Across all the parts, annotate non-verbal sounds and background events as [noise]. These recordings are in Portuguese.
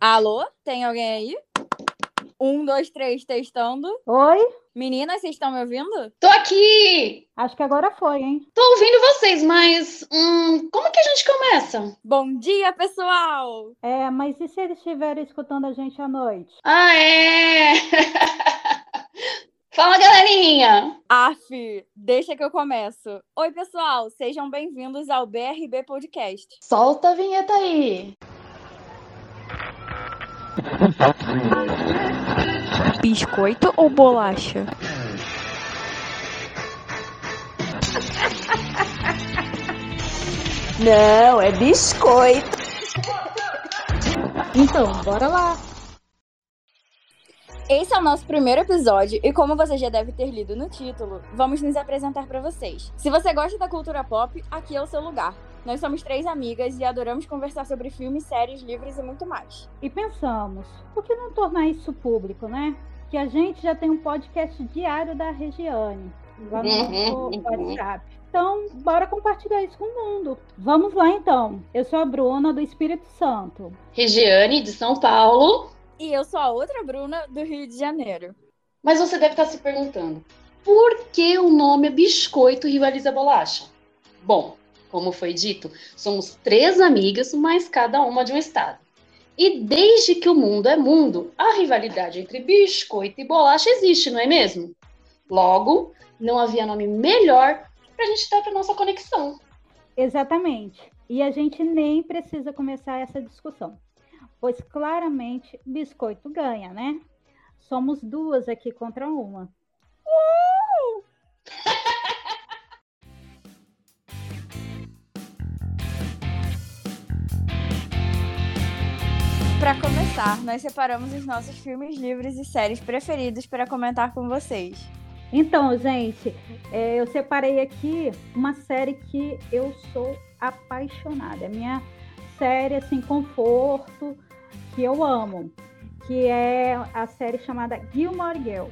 Alô? Tem alguém aí? Um, dois, três, testando. Oi? Meninas, vocês estão me ouvindo? Tô aqui! Acho que agora foi, hein? Tô ouvindo vocês, mas hum, como que a gente começa? Bom dia, pessoal! É, mas e se eles estiverem escutando a gente à noite? Ah, é! [laughs] Fala, galerinha! Af, deixa que eu começo. Oi, pessoal, sejam bem-vindos ao BRB Podcast. Solta a vinheta aí! Biscoito ou bolacha? Não, é biscoito. Então, bora lá. Esse é o nosso primeiro episódio e como você já deve ter lido no título, vamos nos apresentar para vocês. Se você gosta da cultura pop, aqui é o seu lugar. Nós somos três amigas e adoramos conversar sobre filmes, séries, livros e muito mais. E pensamos, por que não tornar isso público, né? Que a gente já tem um podcast diário da Regiane, lá no nosso WhatsApp. Então, bora compartilhar isso com o mundo. Vamos lá, então. Eu sou a Bruna, do Espírito Santo. Regiane, de São Paulo. E eu sou a outra Bruna, do Rio de Janeiro. Mas você deve estar se perguntando, por que o nome é Biscoito Rivaliza Bolacha? Bom, como foi dito, somos três amigas, mas cada uma de um estado. E desde que o mundo é mundo, a rivalidade entre biscoito e bolacha existe, não é mesmo? Logo, não havia nome melhor para a gente dar para nossa conexão. Exatamente. E a gente nem precisa começar essa discussão, pois claramente biscoito ganha, né? Somos duas aqui contra uma. Uh! [laughs] Para começar, nós separamos os nossos filmes, livros e séries preferidos para comentar com vocês. Então, gente, é, eu separei aqui uma série que eu sou apaixonada. É minha série, assim, conforto, que eu amo. Que é a série chamada Gilmore Girl.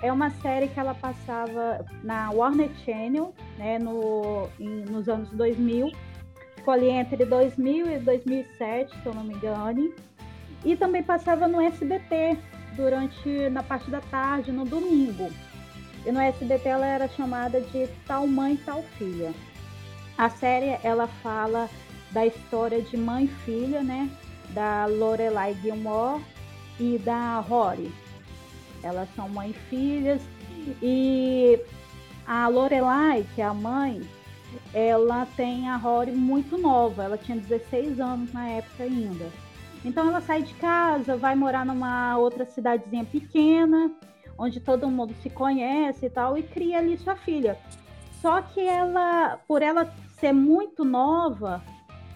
É uma série que ela passava na Warner Channel, né, no, em, nos anos 2000. Ficou ali entre 2000 e 2007, se eu não me engano. E também passava no SBT, durante, na parte da tarde, no domingo. E no SBT ela era chamada de Tal Mãe, Tal Filha. A série ela fala da história de mãe e filha, né? Da Lorelai Gilmore e da Rory. Elas são mãe e filhas. E a Lorelai, que é a mãe, ela tem a Rory muito nova. Ela tinha 16 anos na época ainda. Então ela sai de casa, vai morar numa outra cidadezinha pequena onde todo mundo se conhece e tal, e cria ali sua filha. Só que ela, por ela ser muito nova,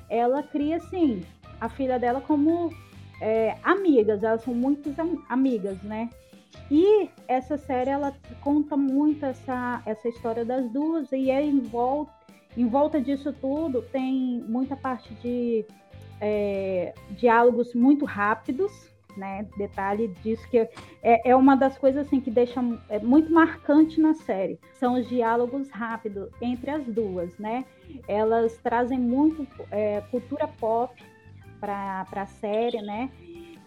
ela cria assim a filha dela como é, amigas, elas são muitas am amigas, né? E essa série ela conta muito essa, essa história das duas e é em volta, em volta disso tudo tem muita parte de é, diálogos muito rápidos, né? Detalhe disso que é, é uma das coisas assim que deixa é, muito marcante na série. São os diálogos rápidos entre as duas, né? Elas trazem muito é, cultura pop para a série, né?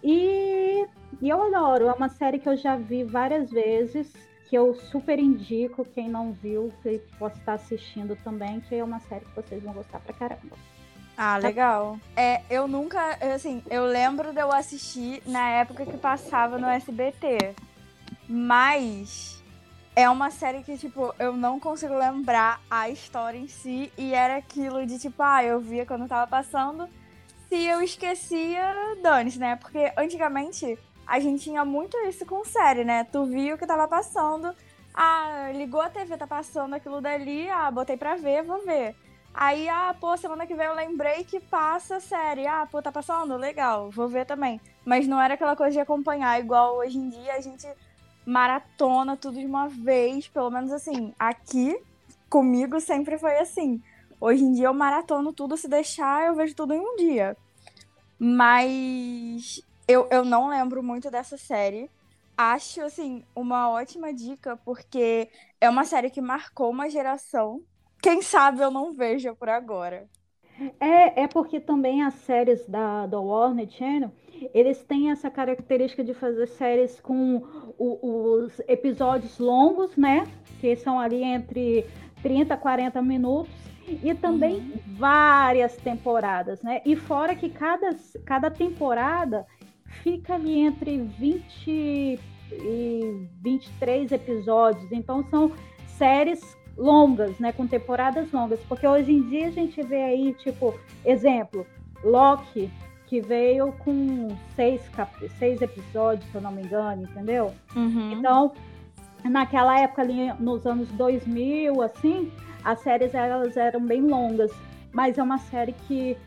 E, e eu adoro. É uma série que eu já vi várias vezes que eu super indico quem não viu que possa estar assistindo também, que é uma série que vocês vão gostar pra caramba. Ah, legal. É, eu nunca, assim, eu lembro de eu assistir na época que passava no SBT. Mas é uma série que, tipo, eu não consigo lembrar a história em si. E era aquilo de, tipo, ah, eu via quando tava passando. Se eu esquecia, dane-se, né? Porque antigamente a gente tinha muito isso com série, né? Tu viu o que tava passando. Ah, ligou a TV, tá passando aquilo dali. Ah, botei pra ver, vou ver. Aí, ah, pô, semana que vem eu lembrei que passa a série. Ah, pô, tá passando? Legal, vou ver também. Mas não era aquela coisa de acompanhar, igual hoje em dia a gente maratona tudo de uma vez. Pelo menos assim, aqui comigo sempre foi assim. Hoje em dia eu maratono tudo, se deixar, eu vejo tudo em um dia. Mas eu, eu não lembro muito dessa série. Acho, assim, uma ótima dica, porque é uma série que marcou uma geração quem sabe eu não veja por agora. É, é porque também as séries da, da Warner Channel, eles têm essa característica de fazer séries com o, os episódios longos, né? Que são ali entre 30 a 40 minutos. E também uhum. várias temporadas, né? E fora que cada, cada temporada fica ali entre 20 e 23 episódios. Então são séries longas, né, com temporadas longas, porque hoje em dia a gente vê aí, tipo, exemplo, Loki, que veio com seis, cap... seis episódios, se eu não me engano, entendeu? Uhum. Então, naquela época ali, nos anos 2000, assim, as séries elas eram bem longas, mas é uma série que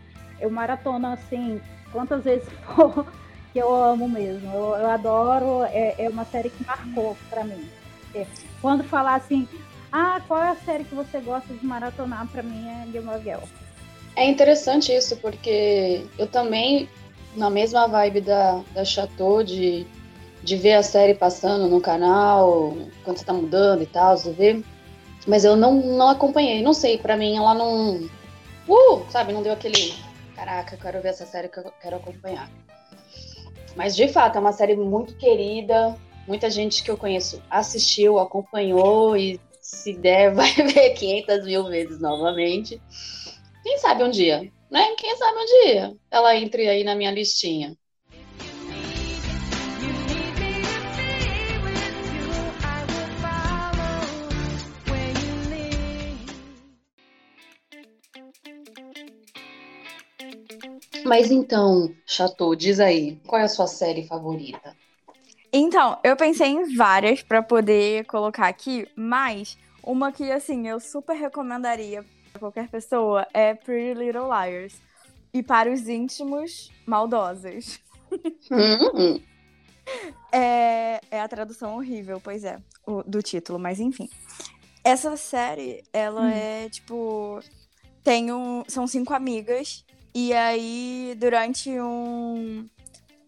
eu maratona, assim, quantas vezes [laughs] for, que eu amo mesmo. Eu, eu adoro, é, é, uma série que marcou para mim. É, quando falar assim, ah, qual é a série que você gosta de maratonar? Para mim é Game of Thrones. É interessante isso, porque eu também, na mesma vibe da, da Chateau, de, de ver a série passando no canal, quando você tá mudando e tal, de ver. Mas eu não, não acompanhei, não sei, para mim ela não. Uh! Sabe, não deu aquele. Caraca, eu quero ver essa série que eu quero acompanhar. Mas de fato, é uma série muito querida. Muita gente que eu conheço assistiu, acompanhou e se der, [laughs] vai ver 500 mil vezes novamente. Quem sabe um dia, né? Quem sabe um dia ela entre aí na minha listinha. Mas então, Chateau, diz aí, qual é a sua série favorita? Então, eu pensei em várias para poder colocar aqui, mas uma que, assim, eu super recomendaria para qualquer pessoa é Pretty Little Liars. E para os íntimos, maldosas. Hum. [laughs] é, é a tradução horrível, pois é, o, do título, mas enfim. Essa série, ela hum. é tipo. Tem um, são cinco amigas e aí, durante um,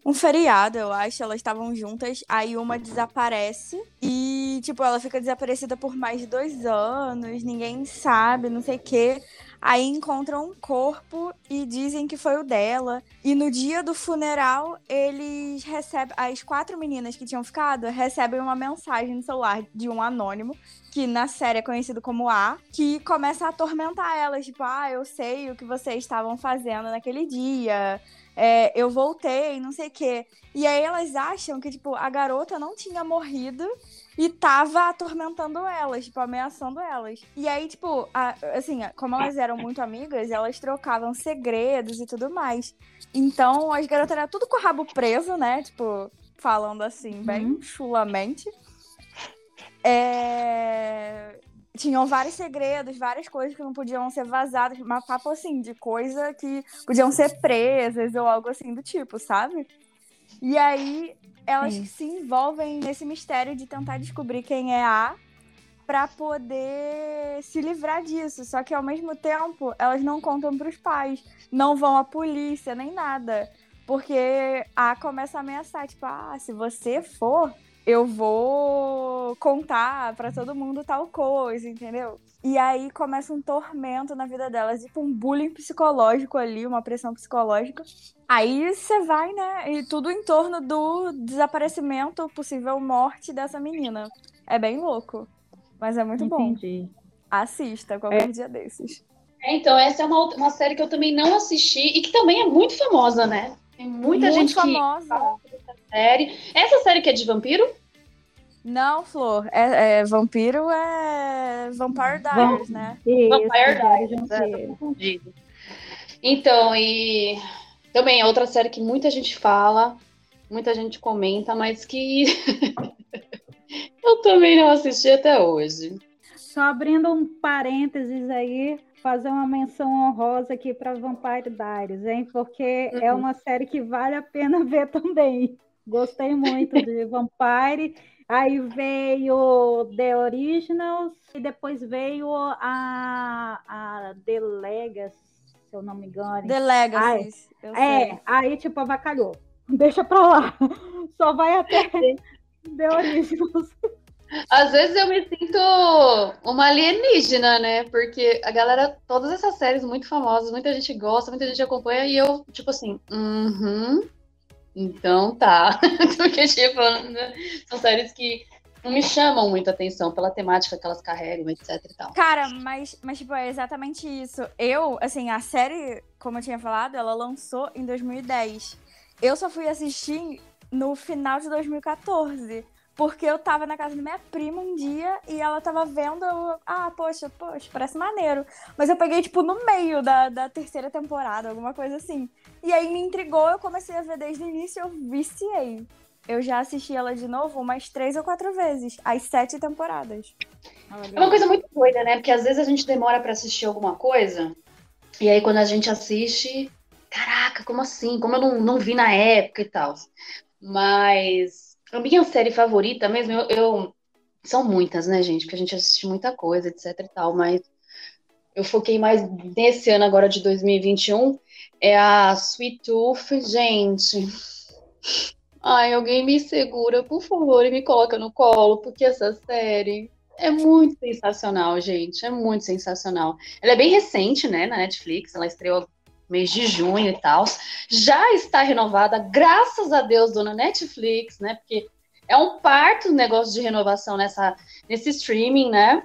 um feriado, eu acho, elas estavam juntas, aí uma desaparece e, tipo, ela fica desaparecida por mais de dois anos, ninguém sabe, não sei o quê. Aí encontram um corpo e dizem que foi o dela. E no dia do funeral, eles recebem. As quatro meninas que tinham ficado recebem uma mensagem no celular de um anônimo, que na série é conhecido como A, que começa a atormentar elas. Tipo, ah, eu sei o que vocês estavam fazendo naquele dia. É, eu voltei, não sei o quê. E aí elas acham que, tipo, a garota não tinha morrido e tava atormentando elas, tipo, ameaçando elas. E aí, tipo, a, assim, como elas eram muito amigas, elas trocavam segredos e tudo mais. Então, as garotas eram tudo com o rabo preso, né? Tipo, falando assim, bem uhum. chulamente. É... Tinham vários segredos, várias coisas que não podiam ser vazadas, mas papo assim, de coisa que podiam ser presas ou algo assim do tipo, sabe? E aí elas Sim. se envolvem nesse mistério de tentar descobrir quem é a para poder se livrar disso. Só que ao mesmo tempo, elas não contam para os pais, não vão à polícia nem nada, porque a começa a ameaçar, tipo, ah, se você for, eu vou contar para todo mundo tal coisa, entendeu? E aí começa um tormento na vida delas, tipo um bullying psicológico ali, uma pressão psicológica. Aí você vai, né? E tudo em torno do desaparecimento, possível morte dessa menina. É bem louco. Mas é muito Entendi. bom. Assista qualquer é. dia desses. É, então, essa é uma, uma série que eu também não assisti e que também é muito famosa, né? Tem muita muito gente famosa. que fala dessa série. Essa série que é de vampiro? Não, Flor. É, é vampiro é Vampire Diaries, né? Isso, Vampire Diaries, é, confundido. Então, e também é outra série que muita gente fala, muita gente comenta, mas que [laughs] eu também não assisti até hoje. Só abrindo um parênteses aí, fazer uma menção honrosa aqui para Vampire Diaries, hein? Porque é uhum. é uma série que vale a pena [laughs] ver também. Gostei muito de Vampire. Aí veio The Originals e depois veio a, a The Legacy, se eu não me engano. The Legacy. é, aí tipo avacalhou. [laughs] Deixa pra lá. Só vai até [laughs] The Originals. Às vezes eu me sinto uma alienígena, né? Porque a galera, todas essas séries muito famosas, muita gente gosta, muita gente acompanha, e eu, tipo assim, uhum, Então tá. [laughs] Porque, tipo, são séries que não me chamam muita atenção pela temática que elas carregam, etc e tal. Cara, mas, mas tipo, é exatamente isso. Eu, assim, a série, como eu tinha falado, ela lançou em 2010. Eu só fui assistir no final de 2014. Porque eu tava na casa da minha prima um dia e ela tava vendo. Eu, ah, poxa, poxa, parece maneiro. Mas eu peguei, tipo, no meio da, da terceira temporada, alguma coisa assim. E aí me intrigou, eu comecei a ver desde o início eu viciei. Eu já assisti ela de novo umas três ou quatro vezes, as sete temporadas. É uma coisa muito doida, né? Porque às vezes a gente demora para assistir alguma coisa, e aí quando a gente assiste, caraca, como assim? Como eu não, não vi na época e tal. Mas a minha série favorita mesmo, eu, eu, São muitas, né, gente? Porque a gente assiste muita coisa, etc e tal, mas eu foquei mais nesse ano agora de 2021. É a Sweet Tooth, gente. Ai, alguém me segura, por favor, e me coloca no colo, porque essa série é muito sensacional, gente. É muito sensacional. Ela é bem recente, né, na Netflix. Ela estreou mês de junho e tal. Já está renovada, graças a Deus, dona Netflix, né? Porque é um parto o negócio de renovação nessa, nesse streaming, né?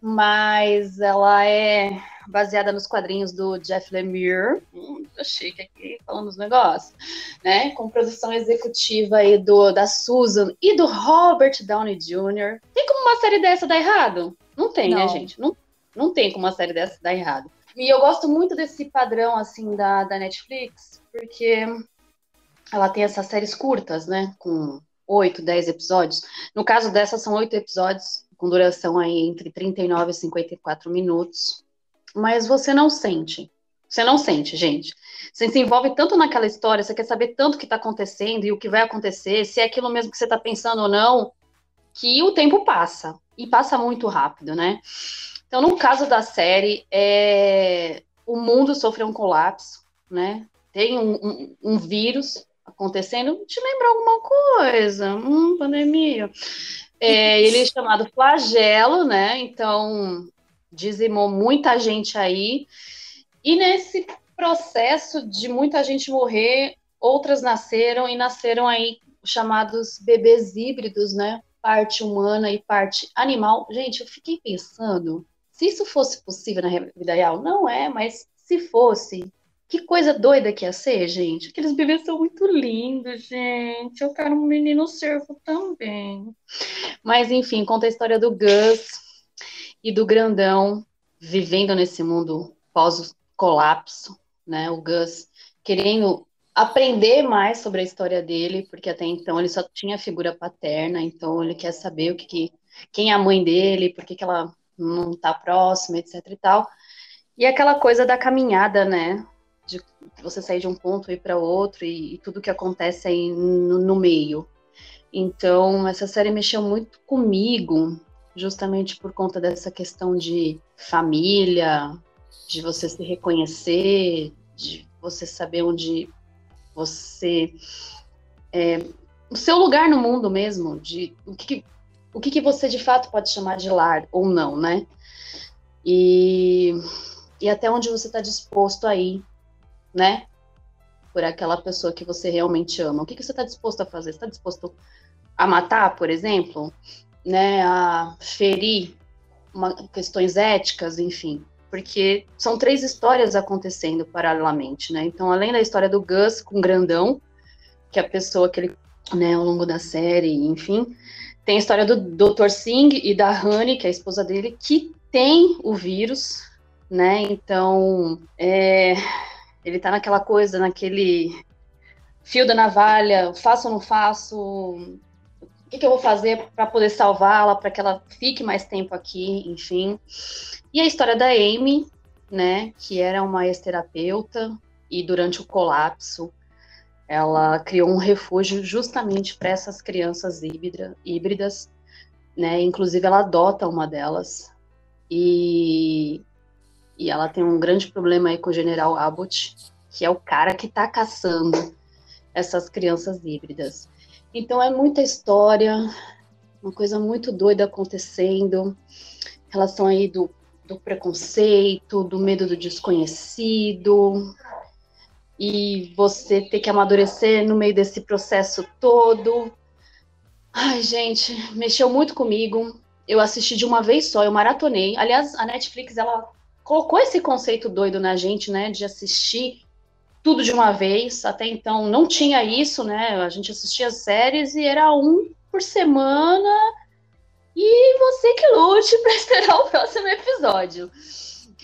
Mas ela é baseada nos quadrinhos do Jeff Lemire. Hum, tô chique aqui falando os negócios, né? Com produção executiva aí do, da Susan e do Robert Downey Jr. Tem como uma série dessa dar errado? Não tem, né, não. né, gente? Não, não tem como uma série dessa dar errado. E eu gosto muito desse padrão, assim, da, da Netflix, porque ela tem essas séries curtas, né? Com oito, dez episódios. No caso dessa, são oito episódios, com duração aí entre 39 e 54 minutos. Mas você não sente. Você não sente, gente. Você se envolve tanto naquela história, você quer saber tanto o que está acontecendo e o que vai acontecer, se é aquilo mesmo que você está pensando ou não, que o tempo passa. E passa muito rápido, né? Então, no caso da série, é... o mundo sofreu um colapso, né? Tem um, um, um vírus acontecendo. Te lembra alguma coisa? Hum, pandemia. É, ele é chamado flagelo, né? Então, dizimou muita gente aí. E nesse processo de muita gente morrer, outras nasceram e nasceram aí chamados bebês híbridos, né? Parte humana e parte animal. Gente, eu fiquei pensando se isso fosse possível na vida real, não é, mas se fosse, que coisa doida que ia ser, gente. Aqueles bebês são muito lindos, gente. Eu quero um menino servo também. Mas, enfim, conta a história do Gus e do Grandão vivendo nesse mundo pós-colapso, né? O Gus querendo aprender mais sobre a história dele, porque até então ele só tinha figura paterna, então ele quer saber o que, que quem é a mãe dele, por que, que ela não tá próximo, etc e tal. E aquela coisa da caminhada, né? De você sair de um ponto e ir para outro e, e, tudo que acontece aí no, no meio. Então, essa série mexeu muito comigo, justamente por conta dessa questão de família, de você se reconhecer, de você saber onde você. É, o seu lugar no mundo mesmo, de o que, o que, que você de fato pode chamar de lar ou não, né? E, e até onde você está disposto a ir, né? Por aquela pessoa que você realmente ama. O que, que você está disposto a fazer? Você está disposto a matar, por exemplo? Né? A ferir uma, questões éticas, enfim. Porque são três histórias acontecendo paralelamente, né? Então, além da história do Gus com o Grandão, que é a pessoa que ele, né, ao longo da série, enfim, tem a história do Dr. Singh e da Honey, que é a esposa dele, que tem o vírus, né? Então, é, ele tá naquela coisa, naquele fio da navalha, faço ou não faço? O que, que eu vou fazer para poder salvá-la, para que ela fique mais tempo aqui, enfim. E a história da Amy, né? Que era uma ex-terapeuta e durante o colapso ela criou um refúgio justamente para essas crianças híbrida, híbridas, né? Inclusive ela adota uma delas e, e ela tem um grande problema aí com o General Abbott, que é o cara que está caçando essas crianças híbridas. Então é muita história, uma coisa muito doida acontecendo, relação aí do, do preconceito, do medo do desconhecido, e você ter que amadurecer no meio desse processo todo. Ai, gente, mexeu muito comigo. Eu assisti de uma vez só, eu maratonei. Aliás, a Netflix, ela colocou esse conceito doido na gente, né, de assistir tudo de uma vez. Até então não tinha isso, né? A gente assistia as séries e era um por semana. E você que lute [laughs] para esperar o próximo episódio.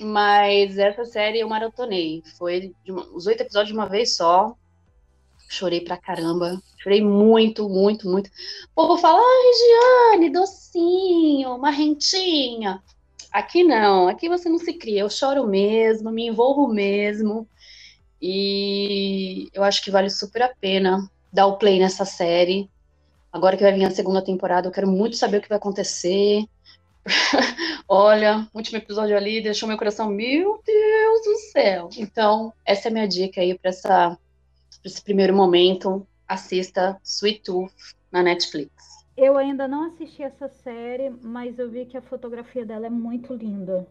Mas essa série eu maratonei. Foi uma, os oito episódios de uma vez só. Chorei pra caramba. Chorei muito, muito, muito. O povo fala, ai, Regiane, docinho, uma rentinha. Aqui não, aqui você não se cria. Eu choro mesmo, me envolvo mesmo. E eu acho que vale super a pena dar o play nessa série. Agora que vai vir a segunda temporada, eu quero muito saber o que vai acontecer. [laughs] Olha, último episódio ali deixou meu coração, meu Deus do céu. Então, essa é a minha dica aí para essa pra esse primeiro momento. Assista Sweet Tooth na Netflix. Eu ainda não assisti essa série, mas eu vi que a fotografia dela é muito linda.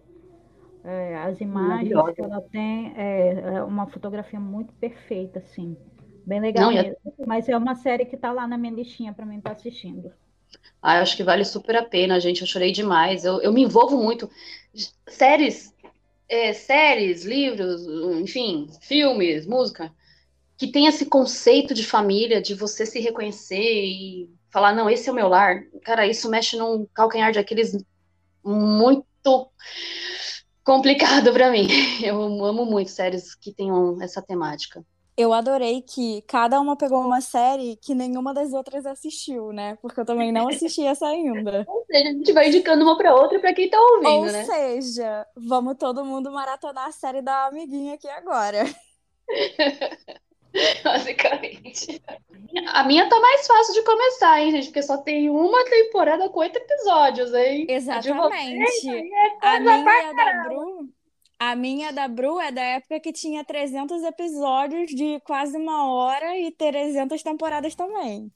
É, as imagens que ela tem é, é, uma fotografia muito perfeita, assim. Bem legal Não, mesmo. É... Mas é uma série que está lá na minha listinha para mim estar tá assistindo. Ah, eu acho que vale super a pena, gente. Eu chorei demais. Eu, eu me envolvo muito. Séries, é, séries, livros, enfim, filmes, música, que tem esse conceito de família, de você se reconhecer e falar, não, esse é o meu lar. Cara, isso mexe num calcanhar de aqueles muito complicado para mim. [laughs] Eu amo muito séries que tenham essa temática. Eu adorei que cada uma pegou uma série que nenhuma das outras assistiu, né? Porque eu também não assisti essa ainda. [laughs] Ou seja, a gente vai indicando uma para outra para quem tá ouvindo, Ou né? Ou seja, vamos todo mundo maratonar a série da amiguinha aqui agora. [laughs] Basicamente. A minha tá mais fácil de começar, hein, gente? Porque só tem uma temporada com oito episódios, hein? Exatamente. A, a minha da Bru. A minha da Bru é da época que tinha 300 episódios de quase uma hora e 300 temporadas também.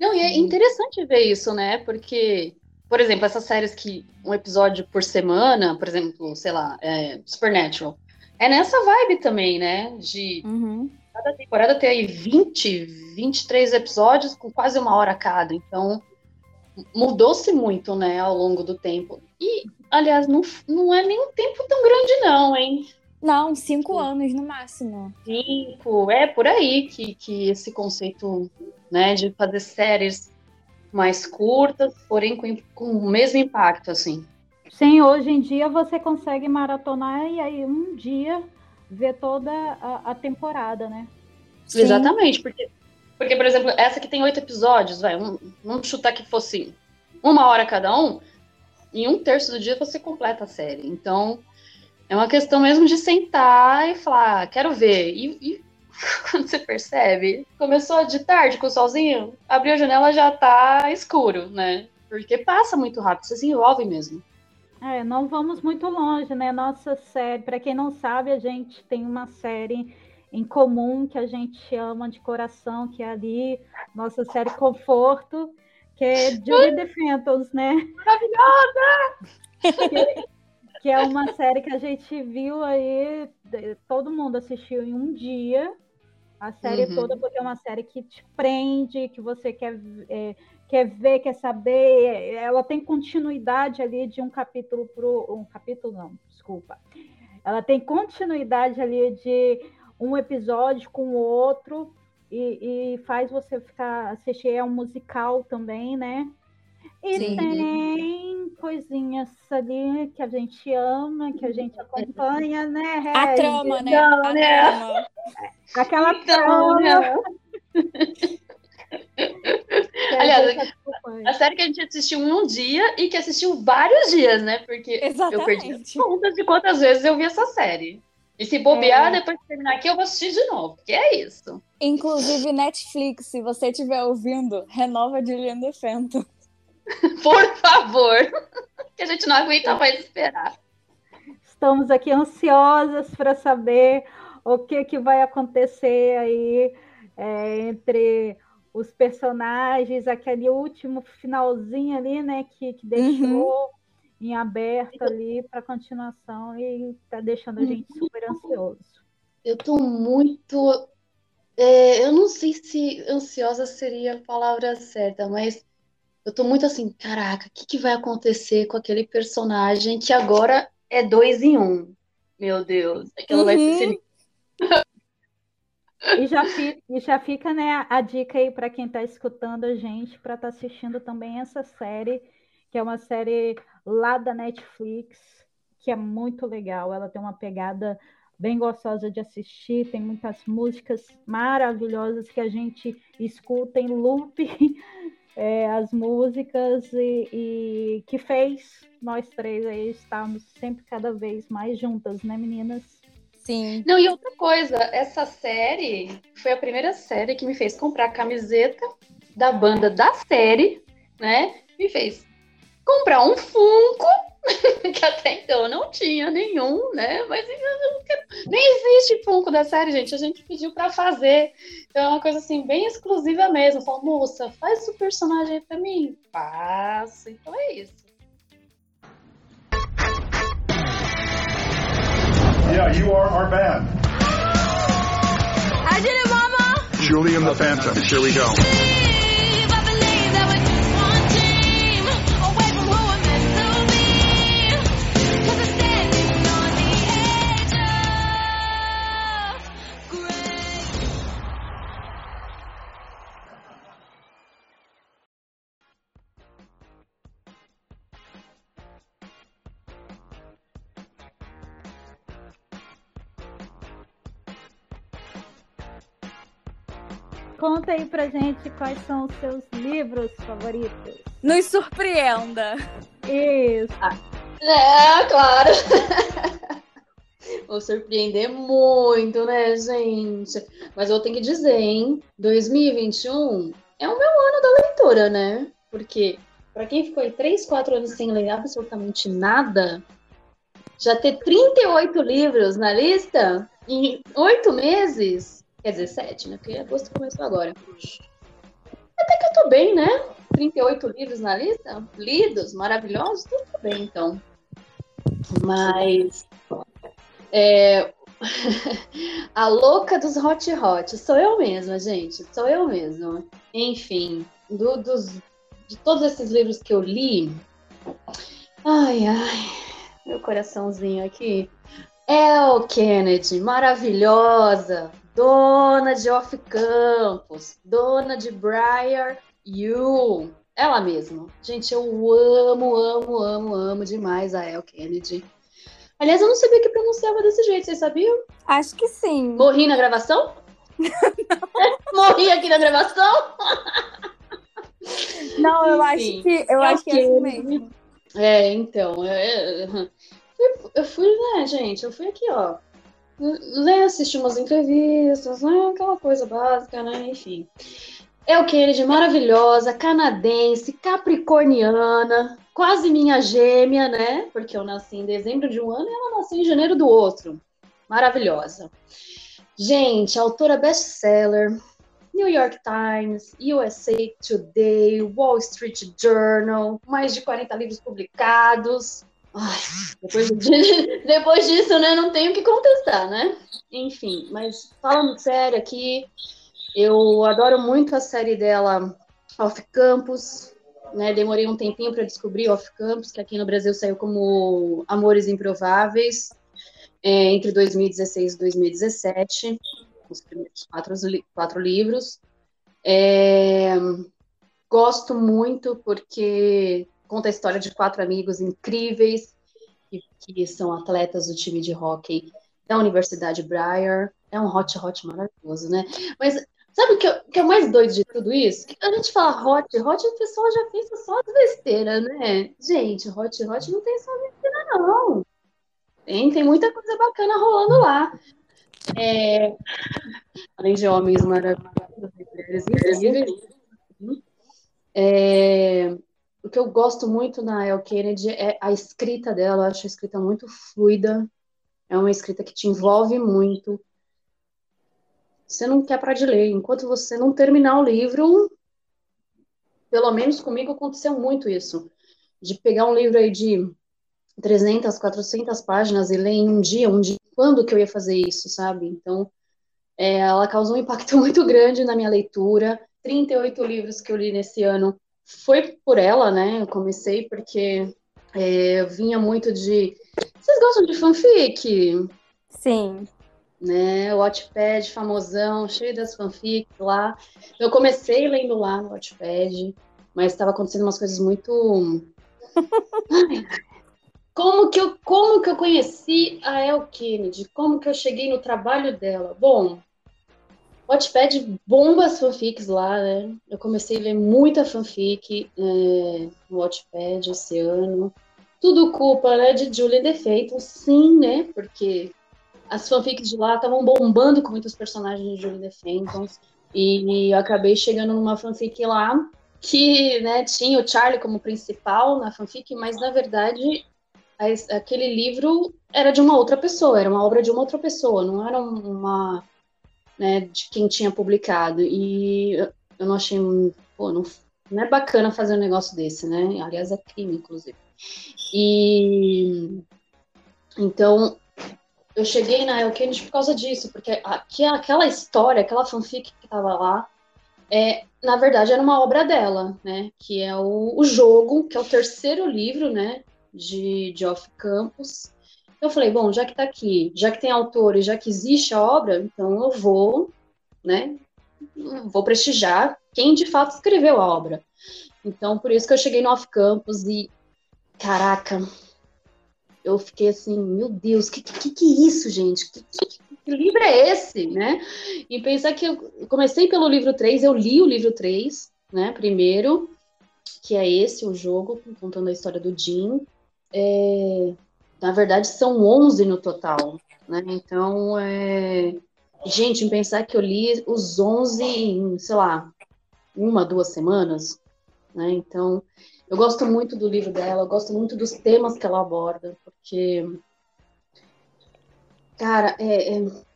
Não, e é interessante ver isso, né? Porque, por exemplo, essas séries que um episódio por semana, por exemplo, sei lá, é, Supernatural, é nessa vibe também, né? De uhum. Cada temporada tem aí 20, 23 episódios com quase uma hora cada. Então, mudou-se muito, né, ao longo do tempo. E, aliás, não, não é nem um tempo tão grande, não, hein? Não, cinco anos no máximo. Cinco, é por aí que, que esse conceito, né, de fazer séries mais curtas, porém com, com o mesmo impacto, assim. Sim, hoje em dia você consegue maratonar e aí um dia ver toda a, a temporada, né? Sim. Exatamente, porque, porque, por exemplo, essa que tem oito episódios, vai, um, vamos chutar que fosse uma hora cada um, em um terço do dia você completa a série. Então, é uma questão mesmo de sentar e falar, ah, quero ver. E, e [laughs] quando você percebe, começou de tarde com o solzinho, abriu a janela já tá escuro, né? Porque passa muito rápido, você se envolve mesmo. É, não vamos muito longe, né? Nossa série, para quem não sabe, a gente tem uma série em comum que a gente ama de coração, que é ali, nossa série Conforto, que é Julie The Phantoms, né? Maravilhosa! Que, que, é uma série que a gente viu aí, todo mundo assistiu em um dia, a série uhum. toda, porque é uma série que te prende, que você quer é, quer ver, quer saber, ela tem continuidade ali de um capítulo para um capítulo não, desculpa. Ela tem continuidade ali de um episódio com o outro e, e faz você ficar assistir é um musical também, né? E Sim. tem coisinhas ali que a gente ama, que a gente acompanha, né? A trama, né? Não, a né? Trama. Aquela então, trama. Né? [laughs] Aliás, a, a série que a gente assistiu um dia e que assistiu vários dias, né? Porque Exatamente. eu perdi contas de quantas vezes eu vi essa série. E se bobear, é. depois de terminar aqui, eu vou assistir de novo, que é isso. Inclusive, Netflix, se você estiver ouvindo, renova Julian the Phantom. [laughs] Por favor, [laughs] que a gente não aguenta mais esperar. Estamos aqui ansiosas para saber o que, que vai acontecer aí é, entre os personagens, aquele último finalzinho ali, né, que, que deixou uhum. Em aberto ali para continuação e está deixando a gente super ansioso. eu tô muito. é, eu não sei se ansiosa seria a palavra certa, mas eu tô muito assim, caraca, o que que vai acontecer com aquele personagem que agora é dois em um? Meu Deus, aquilo vai Uhum. ser. E já fica, e já fica, né, a dica aí para quem está escutando a gente para estar assistindo também essa série, que é uma série lá da Netflix, que é muito legal. Ela tem uma pegada bem gostosa de assistir, tem muitas músicas maravilhosas que a gente escuta em loop, [laughs] é, as músicas e, e que fez nós três aí estarmos sempre cada vez mais juntas, né, meninas? Sim. Não, e outra coisa, essa série foi a primeira série que me fez comprar a camiseta da banda da série, né? Me fez comprar um Funko, [laughs] que até então eu não tinha nenhum, né? Mas nem existe Funko da série, gente. A gente pediu pra fazer. Então é uma coisa assim, bem exclusiva mesmo. Falou, moça, faz o personagem aí pra mim. Faço. Então é isso. Yeah, you are our band. I did it, Mama. Julian the Phantom. Here we go. Conta aí pra gente quais são os seus livros favoritos. Nos surpreenda. Isso. É, claro. [laughs] Vou surpreender muito, né, gente? Mas eu tenho que dizer, hein? 2021 é o meu ano da leitura, né? Porque, pra quem ficou aí 3, 4 anos sem ler absolutamente nada, já ter 38 livros na lista em 8 meses, quer dizer, 7, né? Porque agosto começou agora. Até que eu tô bem, né? 38 livros na lista, lidos, maravilhosos, tudo bem, então. Mas é, [laughs] a louca dos hot hot sou eu mesma, gente, sou eu mesma. Enfim, do- dos, de todos esses livros que eu li, ai, ai, meu coraçãozinho aqui. El Kennedy, maravilhosa, dona de Off Campus, dona de Briar You, ela mesma. Gente, eu amo, amo, amo, amo demais a El Kennedy. Aliás, eu não sabia que pronunciava desse jeito, vocês sabiam? Acho que sim. Morri na gravação? [laughs] Morri aqui na gravação? Não, eu acho Enfim, que eu El acho que é assim mesmo. É, então, é, é, eu- eu fui, né, gente, eu fui aqui, ó, né, assistir umas entrevistas, né, aquela coisa básica, né, enfim. El Kennedy, maravilhosa, canadense, capricorniana, quase minha gêmea, né, porque eu nasci em dezembro de um ano e ela nasceu em janeiro do outro. Maravilhosa. Gente, autora best-seller, New York Times, USA Today, Wall Street Journal, mais de 40 livros publicados. Ai, depois, de- [laughs] depois disso, né, não tenho o que contestar, né? Enfim, mas falando sério aqui, eu adoro muito a série dela Off Campus, né? Demorei um tempinho para descobrir Off Campus, que aqui no Brasil saiu como Amores Improváveis, é, entre 2016 e 2017 os primeiros quatro, quatro livros. É, gosto muito porque conta a história de quatro amigos incríveis que, que são atletas do time de hóquei da Universidade Briar. É um hot hot maravilhoso, né? Mas sabe o que, é- que é mais doido de tudo isso? Que a gente fala hot, hot, o pessoal já pensa só as besteiras, né? Gente, hot, hot não tem só besteira, não. Tem, tem muita coisa bacana rolando lá. É, além de homens maravilhosos. É, o que eu gosto muito na El Kennedy é a escrita dela, eu acho a escrita muito fluida, é uma escrita que te envolve muito. Você não quer parar de ler, enquanto você não terminar o livro, pelo menos comigo aconteceu muito isso, de pegar um livro aí de 300, 400 páginas e ler em um dia, um dia quando que eu ia fazer isso, sabe? Então, é, ela causou um impacto [laughs] muito grande na minha leitura. 38 livros que eu li nesse ano foi por ela, né? Eu comecei porque é, eu vinha muito de. Vocês gostam de fanfic? Sim. né? O Wattpad famosão, cheio das fanfics lá. Eu comecei lendo lá no Wattpad, mas estava acontecendo umas coisas muito. [laughs] Como que eu, como que eu conheci a El Kennedy? Como que eu cheguei no trabalho dela? Bom, Wattpad bomba as fanfics lá, né? Eu comecei a ver muita fanfic é, no Wattpad esse ano. Tudo culpa, né, de Julia Defeito, sim, né? Porque as fanfics de lá estavam bombando com muitos personagens de Julie the Phantoms. E eu acabei chegando numa fanfic lá que né, tinha o Charlie como principal na fanfic, mas na verdade aquele livro era de uma outra pessoa, era uma obra de uma outra pessoa, não era uma né, de quem tinha publicado. E eu não achei, pô, não, não é bacana fazer um negócio desse, né? Aliás, é crime, inclusive. E então eu cheguei na El por causa disso, porque aquela história, aquela fanfic que tava lá, é, na verdade era uma obra dela, né? Que é o, o jogo, que é o terceiro livro, né? De, de Off Eu falei, bom, já que tá aqui, já que tem autor e já que existe a obra, então eu vou, né? Vou prestigiar quem de fato escreveu a obra. Então, por isso que eu cheguei no Off Campus e, caraca, eu fiquei assim, meu Deus, que que, que é isso, gente? Que, que- que livro é esse, né? E pensar que eu comecei pelo livro 3, eu li o livro 3, né, primeiro, que é esse, o jogo, contando a história do Jim. É, na verdade, são 11 no total, né? Então, é... gente, pensar que eu li os 11 em, sei lá, uma, duas semanas, né? Então, eu gosto muito do livro dela, eu gosto muito dos temas que ela aborda, porque, cara, é, é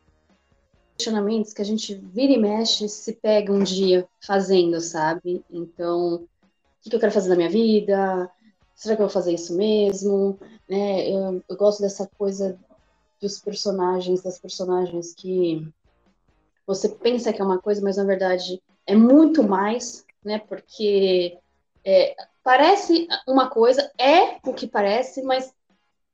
questionamentos que a gente vira e mexe se pega um dia fazendo, sabe? Então, o que eu quero fazer na minha vida? Será que eu vou fazer isso mesmo? Né? Eu, eu gosto dessa coisa dos personagens, das personagens que você pensa que é uma coisa, mas na verdade é muito mais, né? Porque é, parece uma coisa, é o que parece, mas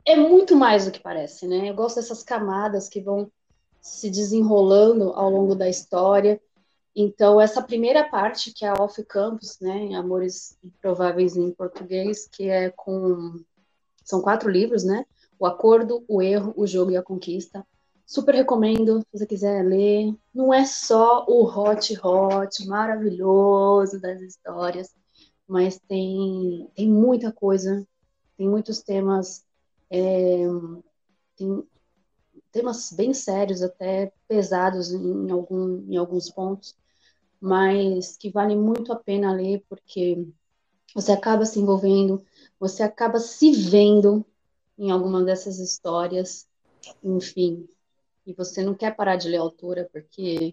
é muito mais do que parece, né? Eu gosto dessas camadas que vão se desenrolando ao longo da história. Então, essa primeira parte, que é a Off Campus, né? Amores Improváveis em português, que é com. São quatro livros, né? O Acordo, o Erro, o Jogo e a Conquista. Super recomendo, se você quiser ler. Não é só o hot, hot, maravilhoso das histórias, mas tem, tem muita coisa, tem muitos temas, é, tem temas bem sérios, até pesados em, algum, em alguns pontos, mas que vale muito a pena ler, porque você acaba se envolvendo, você acaba se vendo em alguma dessas histórias, enfim, e você não quer parar de ler a autora, porque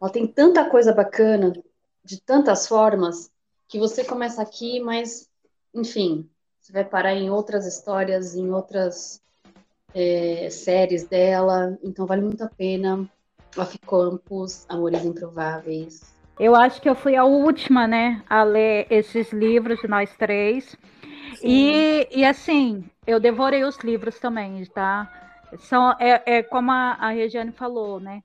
ela tem tanta coisa bacana, de tantas formas, que você começa aqui, mas, enfim, você vai parar em outras histórias, em outras é, séries dela, então vale muito a pena. Off Campus, Amores Improváveis. Eu acho que eu fui a última, né, a ler esses livros de nós três. E, e assim, eu devorei os livros também, tá? São, é, é como a, a Regiane falou, né?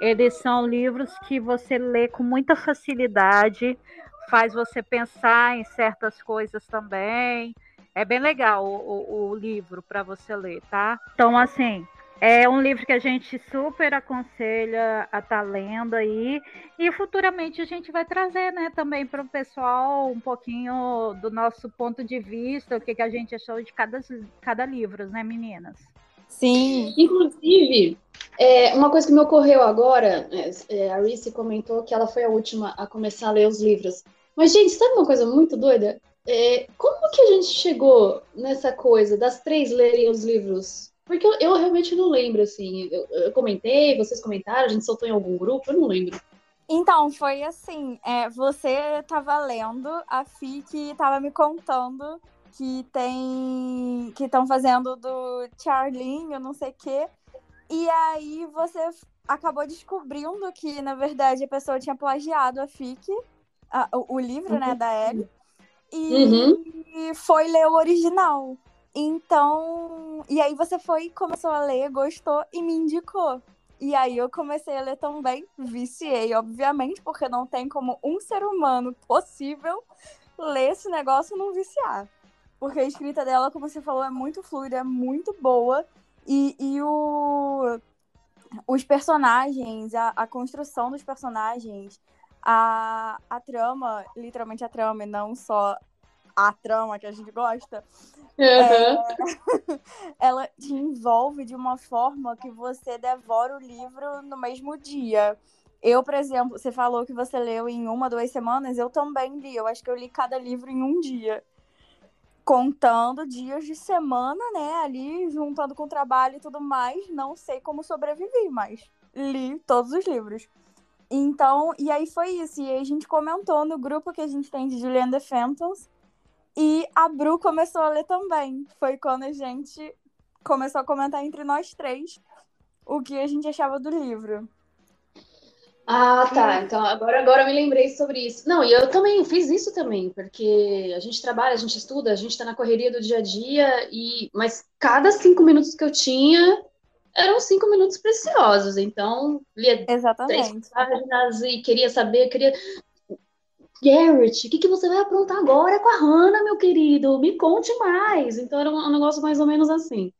Eles são livros que você lê com muita facilidade, faz você pensar em certas coisas também. É bem legal o, o- o livro para você ler, tá? Então, assim, é um livro que a gente super aconselha a estar lendo aí. E futuramente a gente vai trazer, né, também para o pessoal um pouquinho do nosso ponto de vista, o que, que a gente achou de cada, cada livro, né, meninas? Sim. Inclusive, é, uma coisa que me ocorreu agora, é, é, a Reese comentou que ela foi a última a começar a ler os livros. Mas, gente, sabe uma coisa muito doida? É, como que a gente chegou nessa coisa das três lerem os livros? Porque eu, eu realmente não lembro, assim. Eu, eu comentei, vocês comentaram, a gente soltou em algum grupo, eu não lembro. Então, foi assim, é, você tava lendo, a FIC tava me contando que tem. que estão fazendo do Charlinho, não sei o quê. E aí você acabou descobrindo que, na verdade, a pessoa tinha plagiado a FIC, a- o, o livro, né, da Ellie. E, Uhum. e foi ler o original. Então. E aí você foi, começou a ler, gostou e me indicou. E aí eu comecei a ler também, viciei, obviamente, porque não tem como um ser humano possível ler esse negócio e não viciar. Porque a escrita dela, como você falou, é muito fluida, é muito boa. E, e o, os personagens, a, a construção dos personagens, a, a trama, literalmente a trama, e não só a trama que a gente gosta, Uhum. [laughs] ela te envolve de uma forma que você devora o livro no mesmo dia. Eu, por exemplo, você falou que você leu em uma, duas semanas, eu também li. Eu acho que eu li cada livro em um dia. Contando dias de semana, né? Ali, juntando com o trabalho e tudo mais. Não sei como sobrevivi, mas li todos os livros. Então, e aí foi isso. E aí a gente comentou no grupo que a gente tem de Julian the Phantoms. E a Bru começou a ler também. Foi quando a gente começou a comentar entre nós três o que a gente achava do livro. Ah, tá. Então agora, agora eu me lembrei sobre isso. Não, e eu também fiz isso também, porque a gente trabalha, a gente estuda, a gente tá na correria do dia a dia, e mas cada cinco minutos que eu tinha eram cinco minutos preciosos. Então, lia três Exatamente. páginas e queria saber, queria. Garrett, o que que você vai aprontar agora com a Hannah, meu querido? Me conte mais. Então era um negócio mais ou menos assim.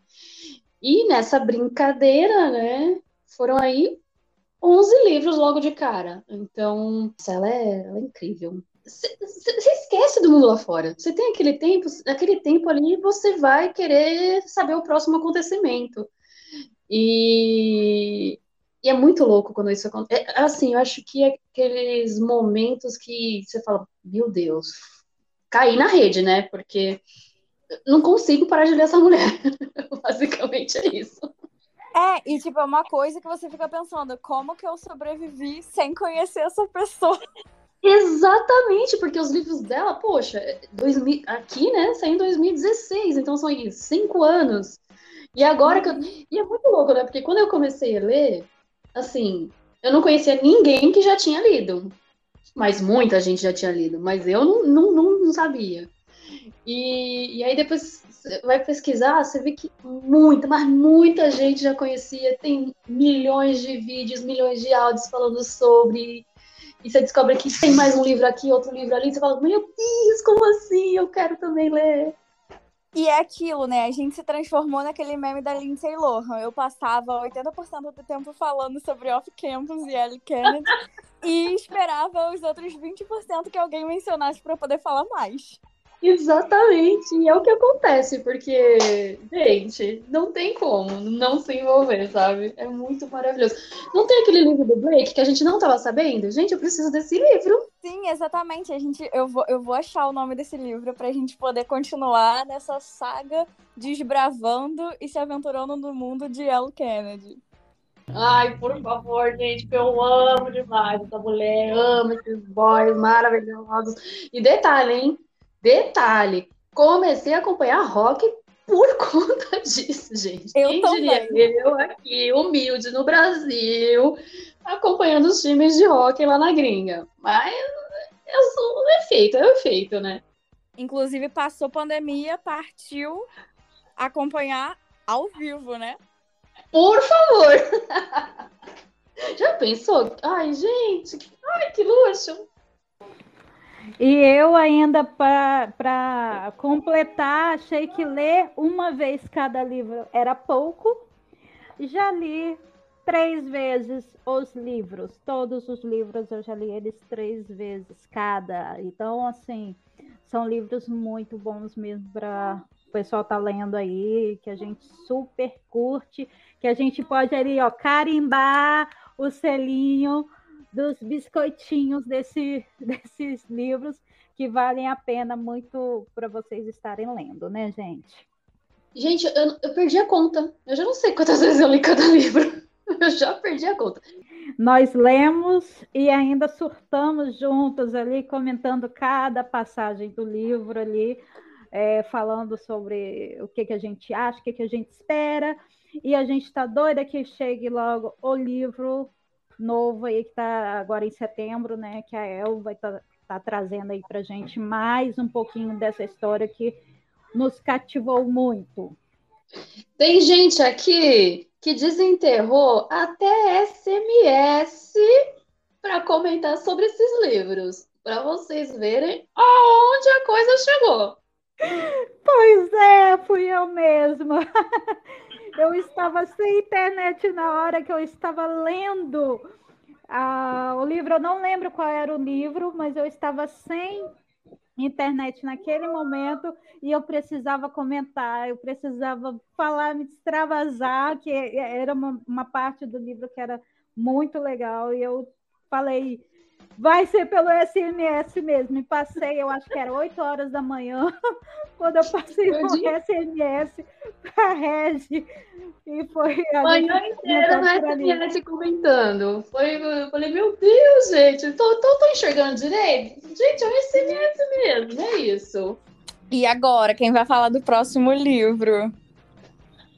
E nessa brincadeira, né, foram aí 11 livros logo de cara. Então, nossa, ela é, ela é incrível. Você esquece do mundo lá fora. Você tem aquele tempo, aquele tempo ali, você vai querer saber o próximo acontecimento. E, e é muito louco quando isso acontece. É, assim, eu acho que é aqueles momentos que você fala, meu Deus, caí na rede, né? Porque não consigo parar de ler essa mulher. [laughs] Basicamente é isso. É, e tipo, é uma coisa que você fica pensando, como que eu sobrevivi sem conhecer essa pessoa? Exatamente, porque os livros dela, poxa, 2000, aqui, né, saiu em 2016, então são aí cinco anos. E agora que eu. E é muito louco, né? Porque quando eu comecei a ler, assim, eu não conhecia ninguém que já tinha lido. Mas muita gente já tinha lido, mas eu não, não, não, não sabia. E, e aí depois você vai pesquisar, você vê que muita, mas muita gente já conhecia, tem milhões de vídeos, milhões de áudios falando sobre. E você descobre que tem mais um livro aqui, outro livro ali, você fala, meu Deus, como assim? Eu quero também ler. E é aquilo, né? A gente se transformou naquele meme da Lindsay Lohan. Eu passava 80% do tempo falando sobre off-campus e Ellie Kennedy e esperava os outros 20% que alguém mencionasse para poder falar mais. Exatamente, e é o que acontece, porque, gente, não tem como não se envolver, sabe? É muito maravilhoso. Não tem aquele livro do Blake que a gente não tava sabendo? Gente, eu preciso desse livro. Sim, exatamente. A gente, eu, vou, eu vou achar o nome desse livro pra gente poder continuar nessa saga desbravando e se aventurando no mundo de Elle Kennedy. Ai, por favor, gente, que eu amo demais essa mulher, amo esses boys maravilhosos. E detalhe, hein? Detalhe, comecei a acompanhar rock por [laughs] conta disso, gente. Eu Quem também. diria eu aqui, humilde no Brasil, acompanhando os times de rock lá na gringa. Mas eu sou um efeito, é um efeito, né? Inclusive, passou pandemia, partiu acompanhar ao vivo, né? Por favor! [laughs] Já pensou? Ai, gente, ai, que luxo! E eu ainda, para completar, achei que ler uma vez cada livro era pouco. Já li três vezes os livros. Todos os livros eu já li eles três vezes cada. Então, assim, são livros muito bons mesmo para o pessoal tá lendo aí, que a gente super curte, que a gente pode ali, ó, carimbar o selinho dos biscoitinhos desse, [laughs] desses livros que valem a pena muito para vocês estarem lendo, né, gente? Gente, eu, eu perdi a conta. Eu já não sei quantas vezes eu li cada [laughs] livro. Eu já perdi a conta. Nós lemos e ainda surtamos juntos ali, comentando cada passagem do livro ali. é, falando sobre o que, que a gente acha, o que, que a gente espera. E a gente está doida que chegue logo o livro novo aí, que está agora em setembro, né? Que a El vai estar trazendo aí para gente mais um pouquinho dessa história que nos cativou muito. Tem gente aqui que desenterrou até SMS para comentar sobre esses livros, para vocês verem aonde a coisa chegou. Pois é, fui eu mesma. [laughs] Eu estava sem internet na hora que eu estava lendo ah, o livro. Eu não lembro qual era o livro, mas eu estava sem internet naquele momento e eu precisava comentar, eu precisava falar, me extravasar, que era uma, uma parte do livro que era muito legal. E eu falei, vai ser pelo SMS mesmo. E passei, eu acho que era 8 horas da manhã, [laughs] quando eu passei dia. SMS para Regi. E foi a Manhã inteira no. SMS comentando. Foi, eu falei, meu Deus, gente, tô, tô, tô enxergando direito? Gente, é um SMS mesmo, é isso. E agora, quem vai falar do próximo livro?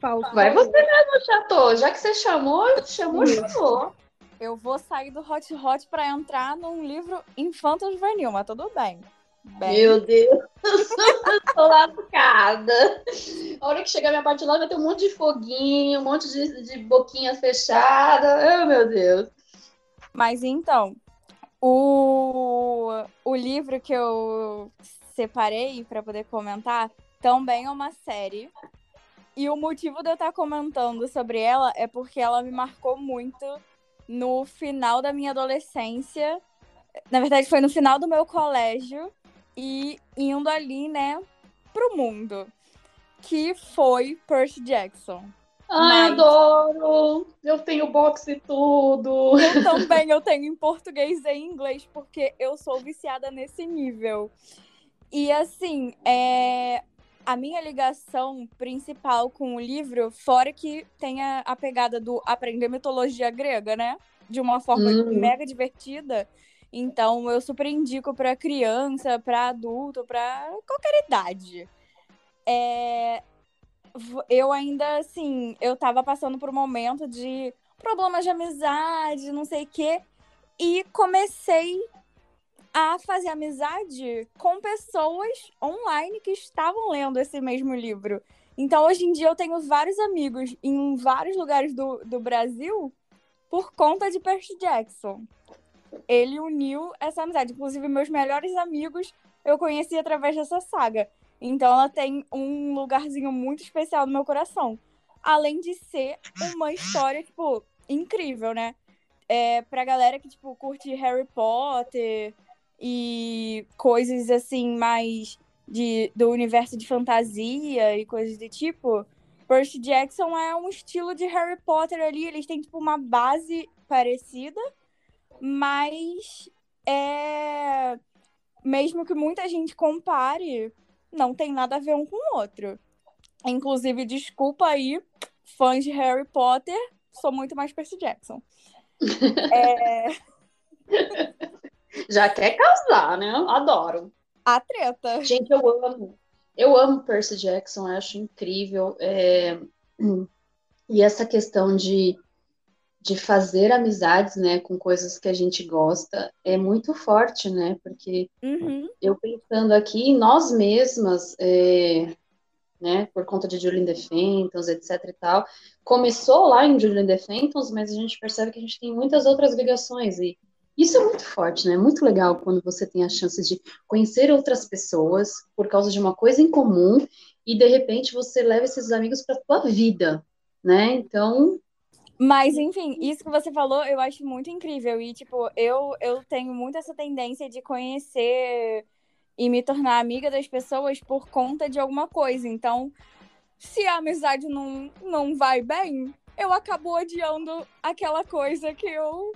Faltou. Vai você mesmo, Chateau. Já que você chamou, chamou, chamou. Eu vou sair do Hot Hot pra entrar num livro infanto juvenil, mas tudo bem. Bem, Meu Deus, [laughs] tô lascada. A hora que chegar minha parte lá, vai ter um monte de foguinho, um monte de, de boquinha fechada. Oh, meu Deus. Mas então, o, o livro que eu separei para poder comentar também é uma série. E o motivo de eu estar comentando sobre ela é porque ela me marcou muito no final da minha adolescência. Na verdade, foi no final do meu colégio e indo ali, né, pro mundo. Que foi Percy Jackson. Ai, Mas- adoro. Eu tenho box e tudo. Eu [laughs] também eu tenho em português e em inglês, porque eu sou viciada nesse nível. E assim, é... a minha ligação principal com o livro, fora que tem a, a pegada do aprender mitologia grega, né? De uma forma Hum. mega divertida. Então, eu super indico pra criança, pra adulto, pra qualquer idade. É, Eu ainda, assim, eu tava passando por um momento de problemas de amizade, não sei o quê. E comecei a fazer amizade com pessoas online que estavam lendo esse mesmo livro. Então, hoje em dia, eu tenho vários amigos em vários lugares do, do Brasil por conta de Percy Jackson. Ele uniu essa amizade. Inclusive, meus melhores amigos eu conheci através dessa saga. Então, ela tem um lugarzinho muito especial no meu coração. Além de ser uma história, tipo, incrível, né? É, pra galera que, tipo, curte Harry Potter e coisas assim, mais de, do universo de fantasia e coisas do tipo. Percy Jackson é um estilo de Harry Potter ali. Eles têm, tipo, uma base parecida, mas é. Mesmo que muita gente compare, não tem nada a ver um com o outro. Inclusive, desculpa aí, fãs de Harry Potter, sou muito mais Percy Jackson. [laughs] É, [laughs] Já quer causar, né? Adoro. a treta. Gente, eu amo. Eu amo Percy Jackson, acho incrível. É, E essa questão de, de fazer amizades, né, com coisas que a gente gosta é muito forte, né? Porque Uhum. eu pensando aqui, nós mesmas, é, né, por conta de Julie the Phantoms, etc e tal, começou lá em Julie the Phantoms, mas a gente percebe que a gente tem muitas outras ligações e isso é muito forte, né? Muito legal quando você tem a chance de conhecer outras pessoas por causa de uma coisa em comum e de repente você leva esses amigos para tua vida, né? Então, Mas, enfim, isso que você falou eu acho muito incrível. E, tipo, eu, eu tenho muito essa tendência de conhecer e me tornar amiga das pessoas por conta de alguma coisa. Então, se a amizade não, não vai bem, eu acabo odiando aquela coisa que eu,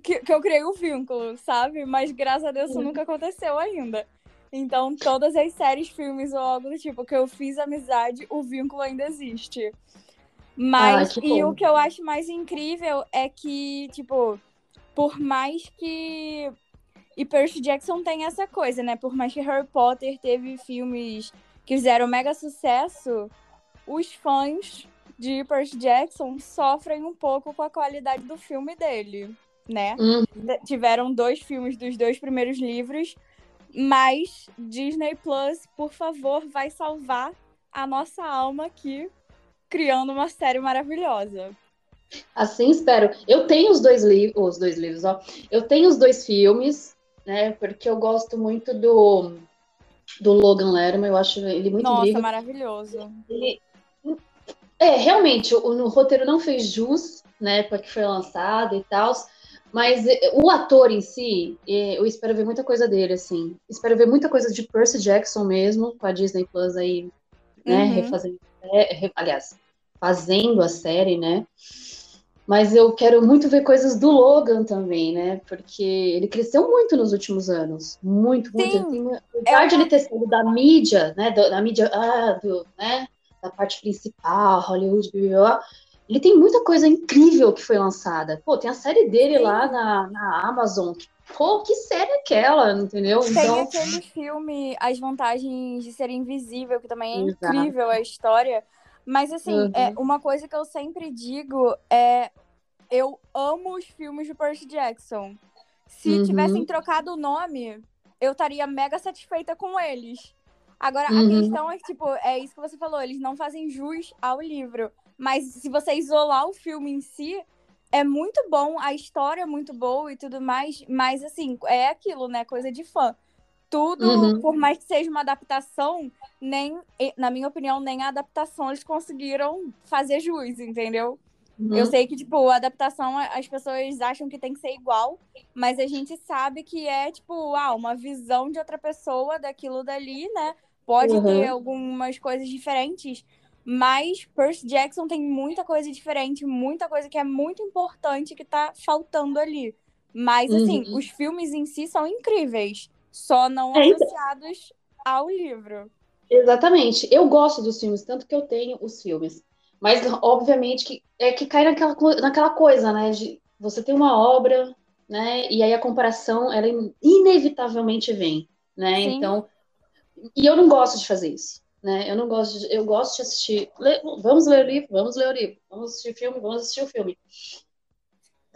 que, que eu criei o vínculo, sabe? Mas graças a Deus isso nunca aconteceu ainda. Então, todas as séries, filmes ou algo do tipo que eu fiz amizade, o vínculo ainda existe. Mas, Ah, e bom. o que eu acho mais incrível é que, tipo, por mais que. E Percy Jackson tem essa coisa, né? Por mais que Harry Potter teve filmes que fizeram mega sucesso, os fãs de Percy Jackson sofrem um pouco com a qualidade do filme dele, né? Hum, D- Tiveram dois filmes dos dois primeiros livros, mas Disney Plus, por favor, vai salvar a nossa alma aqui, criando uma série maravilhosa. assim espero. Eu tenho os dois livros, os dois livros, ó. Eu tenho os dois filmes, né? Porque eu gosto muito do do Logan Lerman, eu acho ele muito Nossa, incrível. maravilhoso. Ele- É, realmente, o, o roteiro não fez jus, né, para que foi lançado e tal, mas eh, o ator em si, eh, eu espero ver muita coisa dele, assim. Espero ver muita coisa de Percy Jackson mesmo, com a Disney Plus aí, né, Uhum. refazendo, é, aliás, fazendo a série, né. Mas eu quero muito ver coisas do Logan também, né? Porque ele cresceu muito nos últimos anos. Muito, muito. Sim, Ele apesar de uma- ele ter sido da mídia, né? do- Da mídia, ah, do, né? Da parte principal, Hollywood, blá, blá, blá, ele tem muita coisa incrível que foi lançada. Pô, tem a série dele Sim. lá na, na Amazon. Pô, que série é aquela, entendeu? Tem Então, aquele filme As Vantagens de Ser Invisível, que também é Exato. incrível a história. Mas, assim, Uhum. é, uma coisa que eu sempre digo é: eu amo os filmes de Percy Jackson. Se Uhum. tivessem trocado o nome, eu estaria mega satisfeita com eles. Agora, a Uhum. questão é que, tipo, é isso que você falou, eles não fazem jus ao livro. Mas se você isolar o filme em si, é muito bom, a história é muito boa e tudo mais, mas assim, é aquilo, né? Coisa de fã. Tudo, Uhum. por mais que seja uma adaptação, nem, na minha opinião, nem a adaptação eles conseguiram fazer jus, entendeu? uhum. Eu sei que, tipo, a adaptação, as pessoas acham que tem que ser igual, mas a gente sabe que é, tipo, ah, uma visão de outra pessoa daquilo dali, né? Pode Uhum. ter algumas coisas diferentes, mas Percy Jackson tem muita coisa diferente, muita coisa que é muito importante que tá faltando ali. Mas, assim, Uhum. os filmes em si são incríveis, só não É, então. associados ao livro. Exatamente. Eu gosto dos filmes, tanto que eu tenho os filmes. Mas, obviamente, que é que cai naquela, naquela coisa, né? De você tem uma obra, né? E aí a comparação, ela in- inevitavelmente vem, né? Sim. Então, e eu não gosto de fazer isso, né? Eu não gosto de, eu gosto de assistir, le- vamos ler o livro, vamos ler o livro, vamos assistir filme, vamos assistir o filme.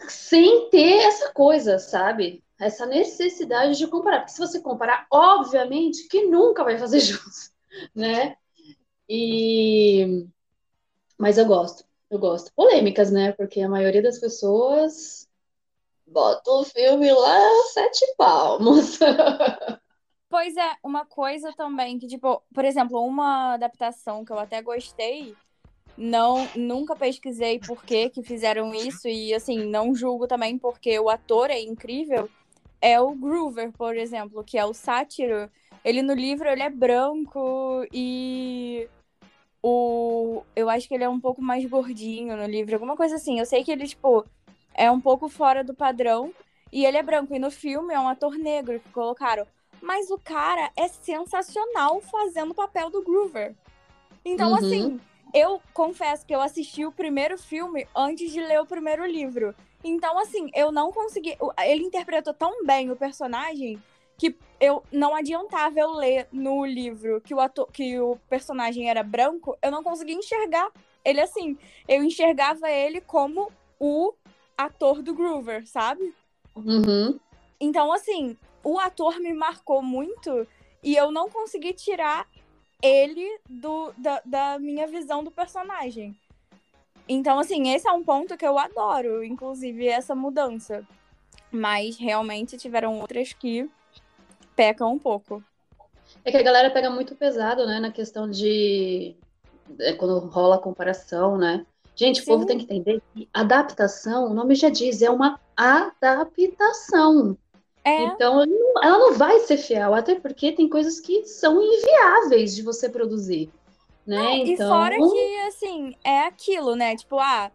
Sem ter essa coisa, sabe? Essa necessidade de comparar. Porque se você comparar, obviamente que nunca vai fazer [laughs] jus, né? E... Mas eu gosto, eu gosto. Polêmicas, né? Porque a maioria das pessoas bota o filme lá sete palmos. [laughs] Pois é, uma coisa também que, tipo, por exemplo, uma adaptação que eu até gostei, não, nunca pesquisei por que que fizeram isso e, assim, não julgo também porque o ator é incrível, é o Groover, por exemplo, que é o sátiro. Ele no livro, ele é branco e o... Eu acho que ele é um pouco mais gordinho no livro, alguma coisa assim. Eu sei que ele, tipo, é um pouco fora do padrão e ele é branco. E no filme é um ator negro que colocaram. Mas o cara é sensacional fazendo o papel do Groover. Então, Uhum. assim, eu confesso que eu assisti o primeiro filme antes de ler o primeiro livro. Então, assim, eu não consegui. Ele interpretou tão bem o personagem que eu não adiantava eu ler no livro que o, ator, que o personagem era branco, eu não conseguia enxergar ele assim. Eu enxergava ele como o ator do Groover, sabe? Uhum. Então, assim, o ator me marcou muito e eu não consegui tirar ele do, da, da minha visão do personagem. Então, assim, esse é um ponto que eu adoro, inclusive essa mudança. Mas realmente tiveram outras que pecam um pouco. É que a galera pega muito pesado, né, na questão de é, quando rola a comparação, né? Gente, o Sim. povo tem que entender que adaptação, o nome já diz, é uma adaptação. É, Então, ela não- vai ser fiel, até porque tem coisas que são inviáveis de você produzir, né? e Então, fora que, assim, é aquilo, né? Tipo, ah,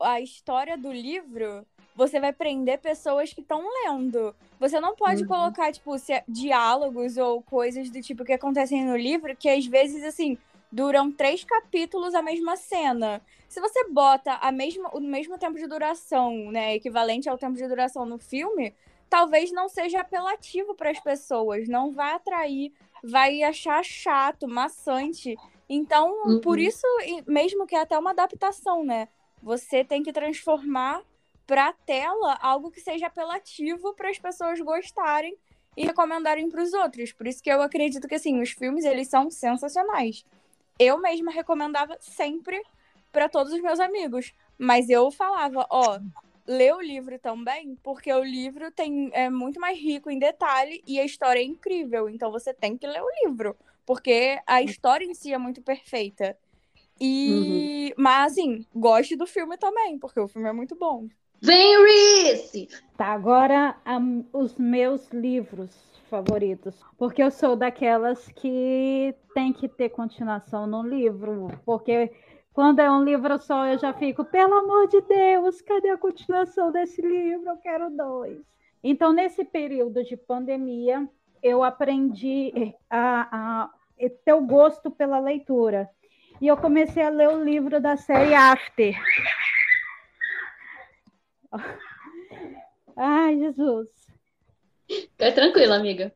a história do livro, você vai prender pessoas que estão lendo. Você não pode Uhum. colocar, tipo, se- diálogos ou coisas do tipo que acontecem no livro, que às vezes, assim, duram três capítulos a mesma cena. Se você bota a mesma, o mesmo tempo de duração, né, equivalente ao tempo de duração no filme, talvez não seja apelativo para as pessoas, não vai atrair, vai achar chato, maçante. Então, Uhum. por isso, mesmo que é até uma adaptação, né? Você tem que transformar para tela algo que seja apelativo para as pessoas gostarem e recomendarem para os outros. Por isso que eu acredito que assim, os filmes eles são sensacionais. Eu mesma recomendava sempre para todos os meus amigos, mas eu falava, ó, lê o livro também, porque o livro tem é muito mais rico em detalhe e a história é incrível, então você tem que ler o livro, porque a história em si é muito perfeita. E, mas assim, goste do filme também, porque o filme é muito bom. Vem, Reese! Tá, agora am- os meus livros favoritos. Porque eu sou daquelas que tem que ter continuação no livro. Porque quando é um livro só, eu já fico, pelo amor de Deus, cadê a continuação desse livro? Eu quero dois. Então, nesse período de pandemia, eu aprendi a, a ter o gosto pela leitura. E eu comecei a ler o livro da série After. [laughs] Ai, Jesus. Fica tranquila, amiga.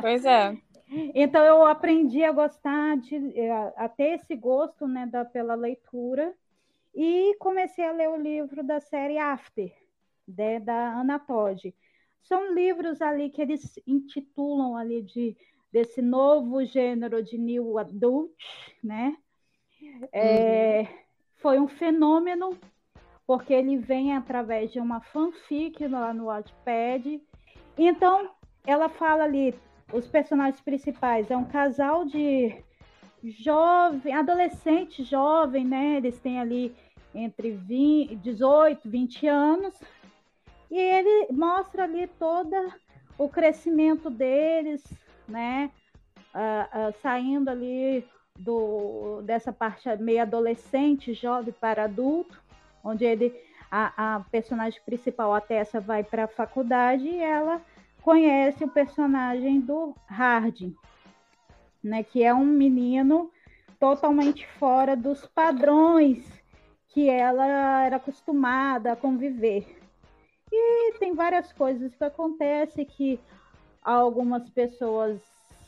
Pois é. Então eu aprendi a gostar de eh, a ter esse gosto, né, da, pela leitura e comecei a ler o livro da série After, né, da Ana Todd. São livros ali que eles intitulam ali de desse novo gênero de new adult, né? É, Foi um fenômeno porque ele vem através de uma fanfic lá no Wattpad. Então, ela fala ali, os personagens principais é um casal de jovem, adolescente jovem, né? Eles têm ali entre 20, 18, 20 anos. E ele mostra ali todo o crescimento deles, né? Ah, ah, saindo ali do, dessa parte meio adolescente, jovem para adulto, onde ele, a, a personagem principal, a Tessa, vai para a faculdade e ela conhece o personagem do Harding, né, que é um menino totalmente fora dos padrões que ela era acostumada a conviver. E tem várias coisas que acontecem que algumas pessoas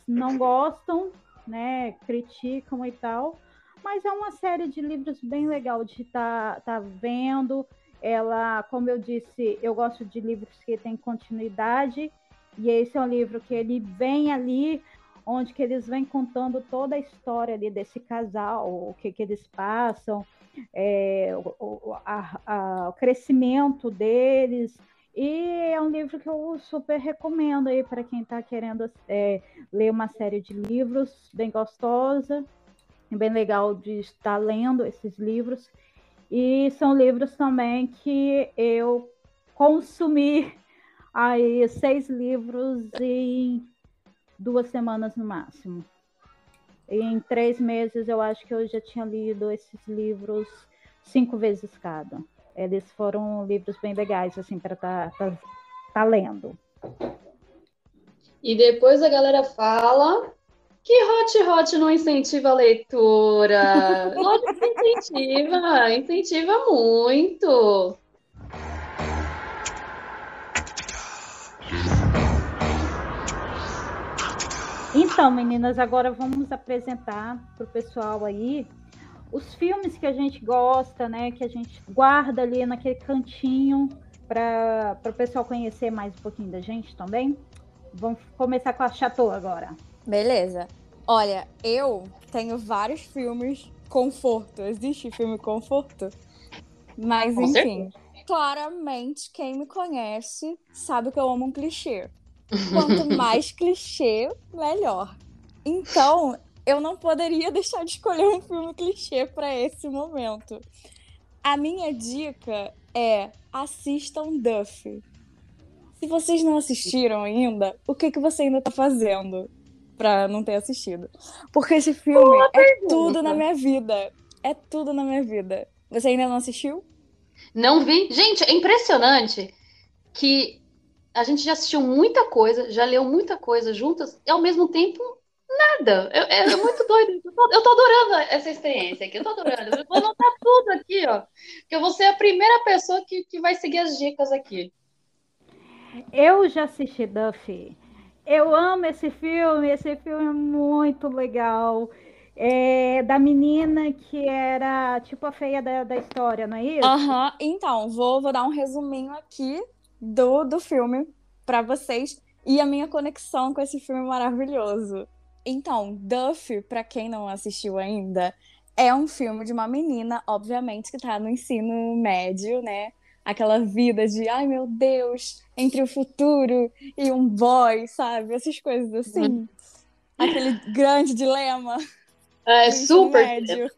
não gostam, né, criticam e tal, mas é uma série de livros bem legal de estar tá, tá vendo. Ela, como eu disse, eu gosto de livros que têm continuidade, e esse é um livro que ele vem ali, onde que eles vêm contando toda a história ali desse casal, o que, que eles passam, é, o, a, a, o crescimento deles. E é um livro que eu super recomendo aí para quem está querendo é, ler uma série de livros bem gostosa, bem legal de estar lendo esses livros. E são livros também que eu consumi aí seis livros em duas semanas no máximo. Em três meses eu acho que eu já tinha lido esses livros cinco vezes cada. Eles foram livros bem legais, assim, para estar tá, tá, tá lendo. E depois a galera fala que Hot Hot não incentiva a leitura. Que incentiva, incentiva muito. Então, meninas, agora vamos apresentar para o pessoal aí os filmes que a gente gosta, né? Que a gente guarda ali naquele cantinho para o pessoal conhecer mais um pouquinho da gente também. Vamos começar com a Chateau agora. Beleza. Olha, eu tenho vários filmes conforto. Existe filme conforto? Mas, Com enfim. Claramente, quem me conhece sabe que eu amo um clichê. Quanto mais clichê, melhor. Então, eu não poderia deixar de escolher um filme clichê para esse momento. A minha dica é assistam Duff. Se vocês não assistiram ainda, o que, que você ainda tá fazendo pra não ter assistido? Porque esse filme é pergunta. tudo na minha vida. É tudo na minha vida. Você ainda não assistiu? Não vi. Gente, é impressionante que a gente já assistiu muita coisa, já leu muita coisa juntas, e ao mesmo tempo, nada. É, é- é muito doido. Eu tô, eu tô adorando essa experiência aqui. Eu tô adorando. Eu vou anotar tudo aqui, ó. Que eu vou ser a primeira pessoa que, que vai seguir as dicas aqui. Eu já assisti Duffy. Eu amo esse filme. Esse filme é muito legal. É da menina que era tipo a feia da, da história, não é isso? Aham, então, vou, vou dar um resuminho aqui do, do filme pra vocês e a minha conexão com esse filme maravilhoso. Então, Duff, pra quem não assistiu ainda, é um filme de uma menina, obviamente, que tá no ensino médio, né? Aquela vida de, ai meu Deus, entre o futuro e um boy, sabe? Essas coisas assim. Aquele grande dilema. É super. médio.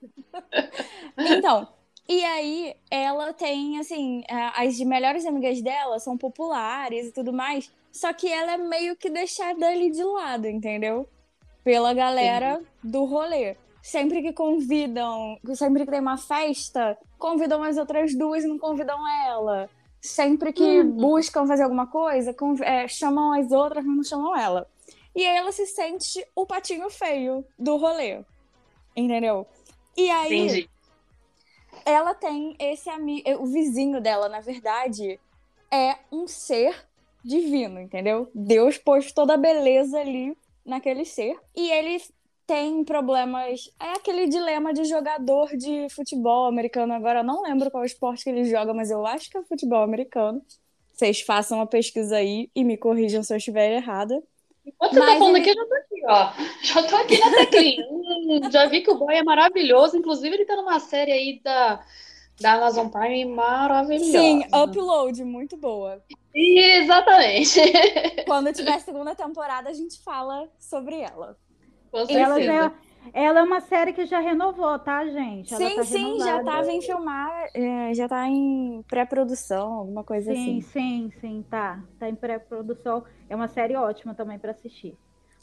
Então, e aí ela tem, assim, as melhores amigas dela são populares e tudo mais, só que ela é meio que deixada ali de lado, entendeu? Pela galera do rolê. Sempre que convidam, sempre que tem uma festa, convidam as outras duas e não convidam ela. Sempre que Uhum. buscam fazer alguma coisa, é, chamam as outras, mas não chamam ela. E aí ela se sente o patinho feio do rolê. Entendeu? E aí, Entendi. Ela tem esse amigo. O vizinho dela, na verdade, é um ser divino, entendeu? Deus pôs toda a beleza ali naquele ser. E ele tem problemas. É aquele dilema de jogador de futebol americano. Agora eu não lembro qual esporte que ele joga, mas eu acho que é futebol americano. Vocês façam uma pesquisa aí e me corrijam se eu estiver errada. Você tá falando ele- aqui, eu já tô ó. Já tô aqui na teclinha. Hum, já vi que o boy é maravilhoso. Inclusive, ele tá numa série aí da, da Amazon Prime maravilhosa. Sim, Upload, muito boa. Exatamente. Quando tiver segunda temporada, a gente fala sobre ela. Com Ela, certeza. já, ela é uma série que já renovou, tá, gente? Ela sim, tá sim, já tava em filmar, é, já tá em pré-produção, alguma coisa Sim, assim. sim, sim, tá. Tá em pré-produção. É uma série ótima também para assistir.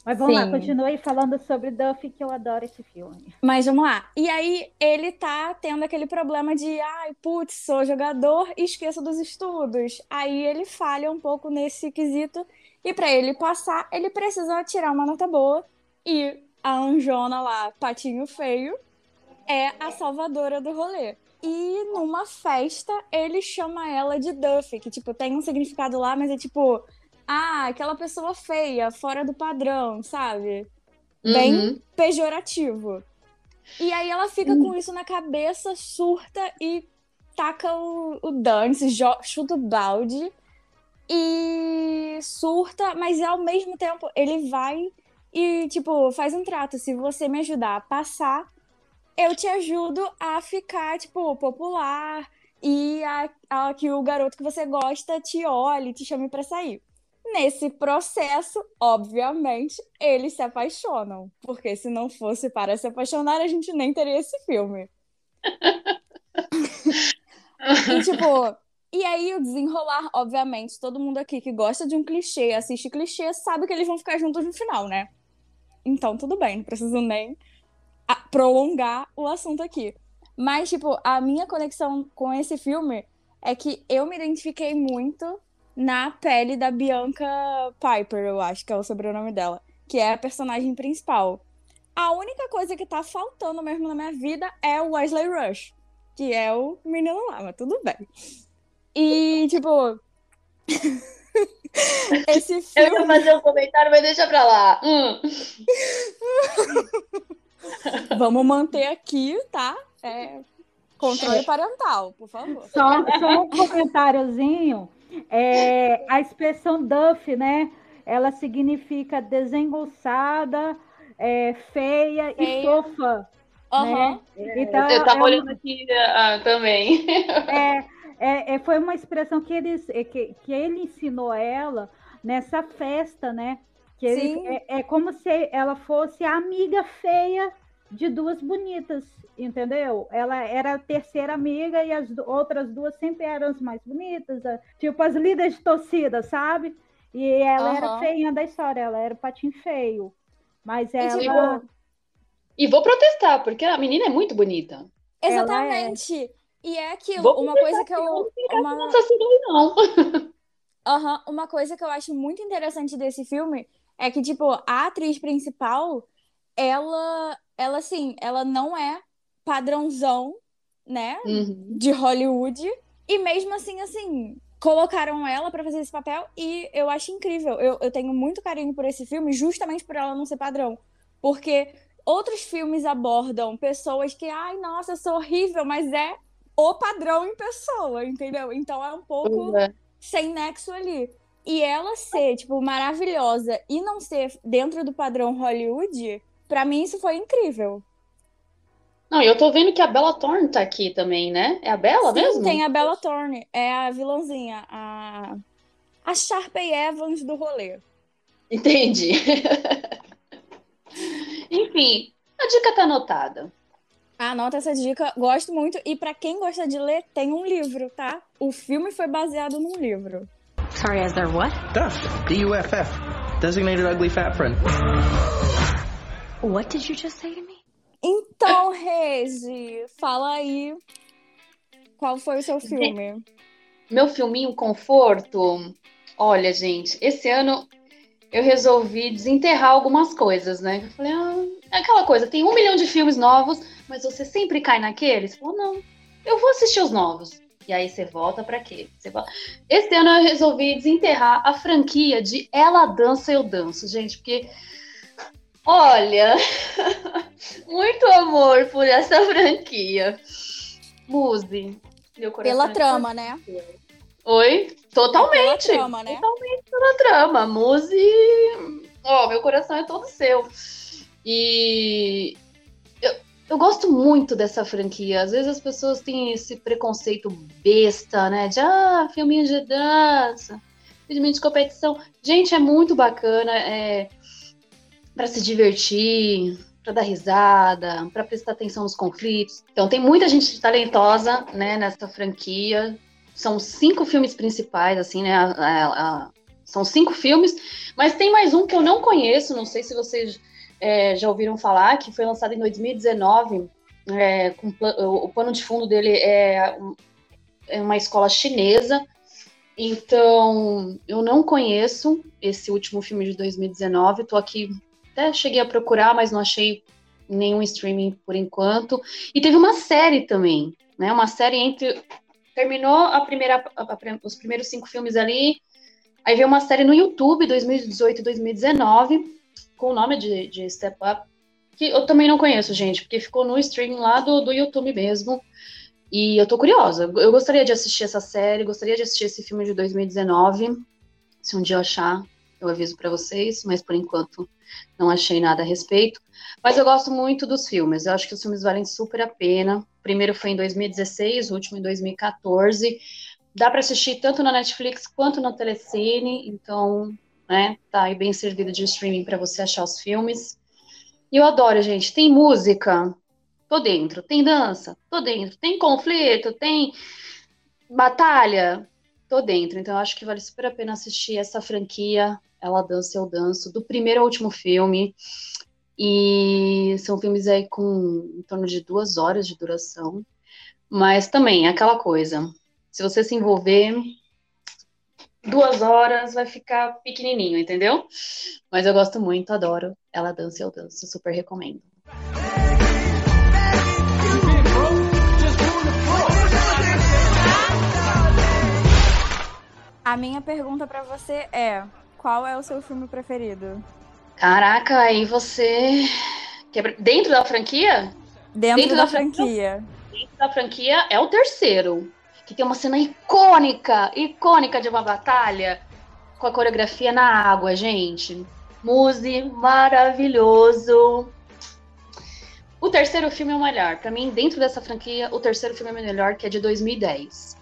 Mas vamos lá, Sim. continue falando sobre Duffy, que eu adoro esse filme. Mas vamos lá. E aí ele tá tendo aquele problema de, ai, putz, sou jogador e esqueço dos estudos. Aí ele falha um pouco nesse quesito e pra ele passar, ele precisa tirar uma nota boa e a Anjona lá, patinho feio, é a salvadora do rolê. E numa festa, ele chama ela de Duffy, que, tipo, tem um significado lá, mas é tipo, ah, aquela pessoa feia, fora do padrão, sabe? Bem Uhum. pejorativo. E aí ela fica com isso na cabeça, surta e taca o, o dane-se, jo- chuta o balde e surta, mas ao mesmo tempo ele vai e, tipo, faz um trato. Se você me ajudar a passar, eu te ajudo a ficar, tipo, popular e a, a que o garoto que você gosta te olhe, te chame pra sair. Nesse processo, obviamente, eles se apaixonam. Porque se não fosse para se apaixonar, a gente nem teria esse filme. E tipo, e aí o desenrolar, obviamente, todo mundo aqui que gosta de um clichê, assiste clichê, sabe que eles vão ficar juntos no final, né? Então, tudo bem, não preciso nem prolongar o assunto aqui. Mas, tipo, a minha conexão com esse filme é que eu me identifiquei muito na pele da Bianca Piper, eu acho que é o sobrenome dela, que é a personagem principal. A única coisa que tá faltando mesmo na minha vida é o Wesley Rush, que é o menino lá, mas tudo bem. E, tipo. [laughs] esse Eu filme. ia fazer um comentário, mas deixa pra lá. Hum. [laughs] Vamos manter aqui, tá? É, controle parental, por favor. Só, só um comentáriozinho. É, a expressão Duff, né? Ela significa desengonçada, é, feia, e Feia. fofa. Aham. Então, Eu tava é olhando aqui ah, também. [laughs] É, é, é, foi uma expressão que ele, que, que ele ensinou ela nessa festa, né? Que ele- Sim. é, é como se ela fosse a amiga feia de duas bonitas, entendeu? Ela era a terceira amiga e as outras duas sempre eram as mais bonitas, tipo as líderes de torcida, sabe? E ela era Aham. feinha da história, ela era o patinho feio. Mas ela. tipo, E vou protestar, porque a menina é muito bonita. Exatamente. E é aquilo, Vou uma coisa que eu. não Uma, Não. [laughs] Aham, Uma coisa que eu acho muito interessante desse filme é que, tipo, a atriz principal, ela, ela assim, ela não é padrãozão, né? Uhum. de Hollywood. E mesmo assim, assim, colocaram ela pra fazer esse papel e eu acho incrível. Eu, eu tenho muito carinho por esse filme, justamente por ela não ser padrão. Porque outros filmes abordam pessoas que, ai, nossa, eu sou horrível, mas é o padrão em pessoa, entendeu? Então é um pouco É. sem nexo ali. E ela ser, tipo, maravilhosa e não ser dentro do padrão Hollywood, pra mim isso foi incrível. Não, e eu tô vendo que a Bella Thorne tá aqui também, né? É a Bella Sim, mesmo? tem a Bella Thorne, é a vilãzinha, a, a Sharpay Evans do rolê. Entendi. Enfim, a dica tá anotada. Anota essa dica, gosto muito. E pra quem gosta de ler, tem um livro, tá? O filme foi baseado num livro. Sorry, is there what? Duff. D-U-F-F. Designated ugly fat friend. What did you just say to me? Então, Regi, fala aí qual foi o seu filme. Meu filminho conforto. Olha, gente, esse ano eu resolvi desenterrar algumas coisas, né? Eu falei, ah, é aquela coisa, tem um milhão de filmes novos, mas você sempre cai naqueles? Falou, não, eu vou assistir os novos. E aí você volta pra quê? Você volta... Esse ano eu resolvi desenterrar a franquia de Ela Dança Eu Danço, gente, porque olha, [laughs] muito amor por essa franquia. Muse. Pela é trama, né? Oi? Pela Totalmente. trama, né? Totalmente pela trama. Muse. Ó, meu coração é todo seu. E eu, eu gosto muito dessa franquia. Às vezes as pessoas têm esse preconceito besta, né? De ah, filminho de dança, filminho de competição. Gente, é muito bacana. É para se divertir, para dar risada, para prestar atenção nos conflitos. Então tem muita gente talentosa, né, nessa franquia são cinco filmes principais, assim, né? a- a- a- são cinco filmes, mas tem mais um que eu não conheço, não sei se vocês é, já ouviram falar, que foi lançado em 2019. é, com o, pano de fundo dele é, é uma escola chinesa. Então, eu não conheço esse último filme de 2019. Tô aqui, até cheguei a procurar, mas não achei nenhum streaming por enquanto. E teve uma série também, né? Uma série entre terminou a primeira, a- a- os primeiros cinco filmes ali. Aí veio uma série no YouTube, 2018 e 2019, com o nome de, de Step Up, que eu também não conheço, gente, porque ficou no stream lá do, do YouTube mesmo. E eu tô curiosa. Eu gostaria de assistir essa série, gostaria de assistir esse filme de 2019. Se um dia eu achar, eu aviso pra vocês, mas por enquanto não achei nada a respeito. Mas eu gosto muito dos filmes. Eu acho que os filmes valem super a pena. O primeiro foi em 2016, o último em 2014. Dá para assistir tanto na Netflix quanto na Telecine, então, né, tá aí bem servido de streaming para você achar os filmes. E eu adoro, gente. Tem música, tô dentro. Tem dança, tô dentro. Tem conflito, tem batalha, tô dentro. Então eu acho que vale super a pena assistir essa franquia. Ela dança, eu danço, do primeiro ao último filme. E são filmes aí com em torno de duas horas de duração. Mas também, é aquela coisa. Se você se envolver, duas horas vai ficar pequenininho, entendeu? Mas eu gosto muito, adoro. Ela dança eu danço, super recomendo. A minha pergunta pra você é: qual é o seu filme preferido? Caraca, aí você. Dentro da franquia? Dentro, Dentro da, da franquia? franquia. Dentro da franquia é o terceiro. Que tem uma cena icônica, icônica de uma batalha com a coreografia na água, gente. Muse, maravilhoso. O terceiro filme é o melhor. Pra mim, dentro dessa franquia, o terceiro filme é o melhor, que é de 2010.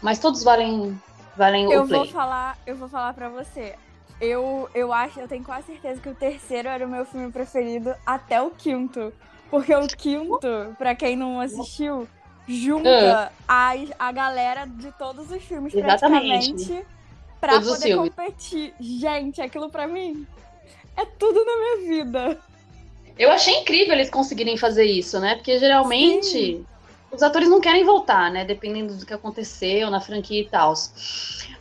Mas todos valem, valem Eu o play. vou falar, eu vou falar para você. Eu, eu acho, eu tenho quase certeza que o terceiro era o meu filme preferido até o quinto. Porque o quinto, pra quem não assistiu, junta a, a galera de todos os filmes Exatamente. praticamente pra Todos os poder competir. Gente, aquilo pra mim é tudo na minha vida. Eu achei incrível eles conseguirem fazer isso, né? Porque geralmente os atores não querem voltar, né? Dependendo do que aconteceu na franquia e tal.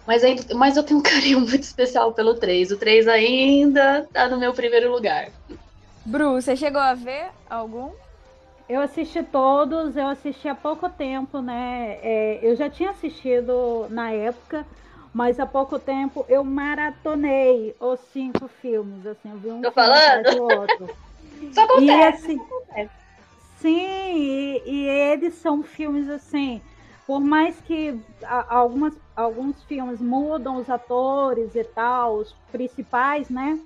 Mas, ainda- mas eu tenho um [laughs] carinho muito especial pelo 3. O 3 ainda tá no meu primeiro lugar. Bru, você chegou a ver algum? Eu assisti todos, eu assisti há pouco tempo, né? É, eu já tinha assistido na época, mas há pouco tempo eu maratonei os cinco filmes, assim, eu vi um Tô falando? do outro. [laughs] Só E acontece. assim, acontece. Sim, e, e eles são filmes assim, por mais que algumas, alguns filmes mudam os atores e tal, os principais, né?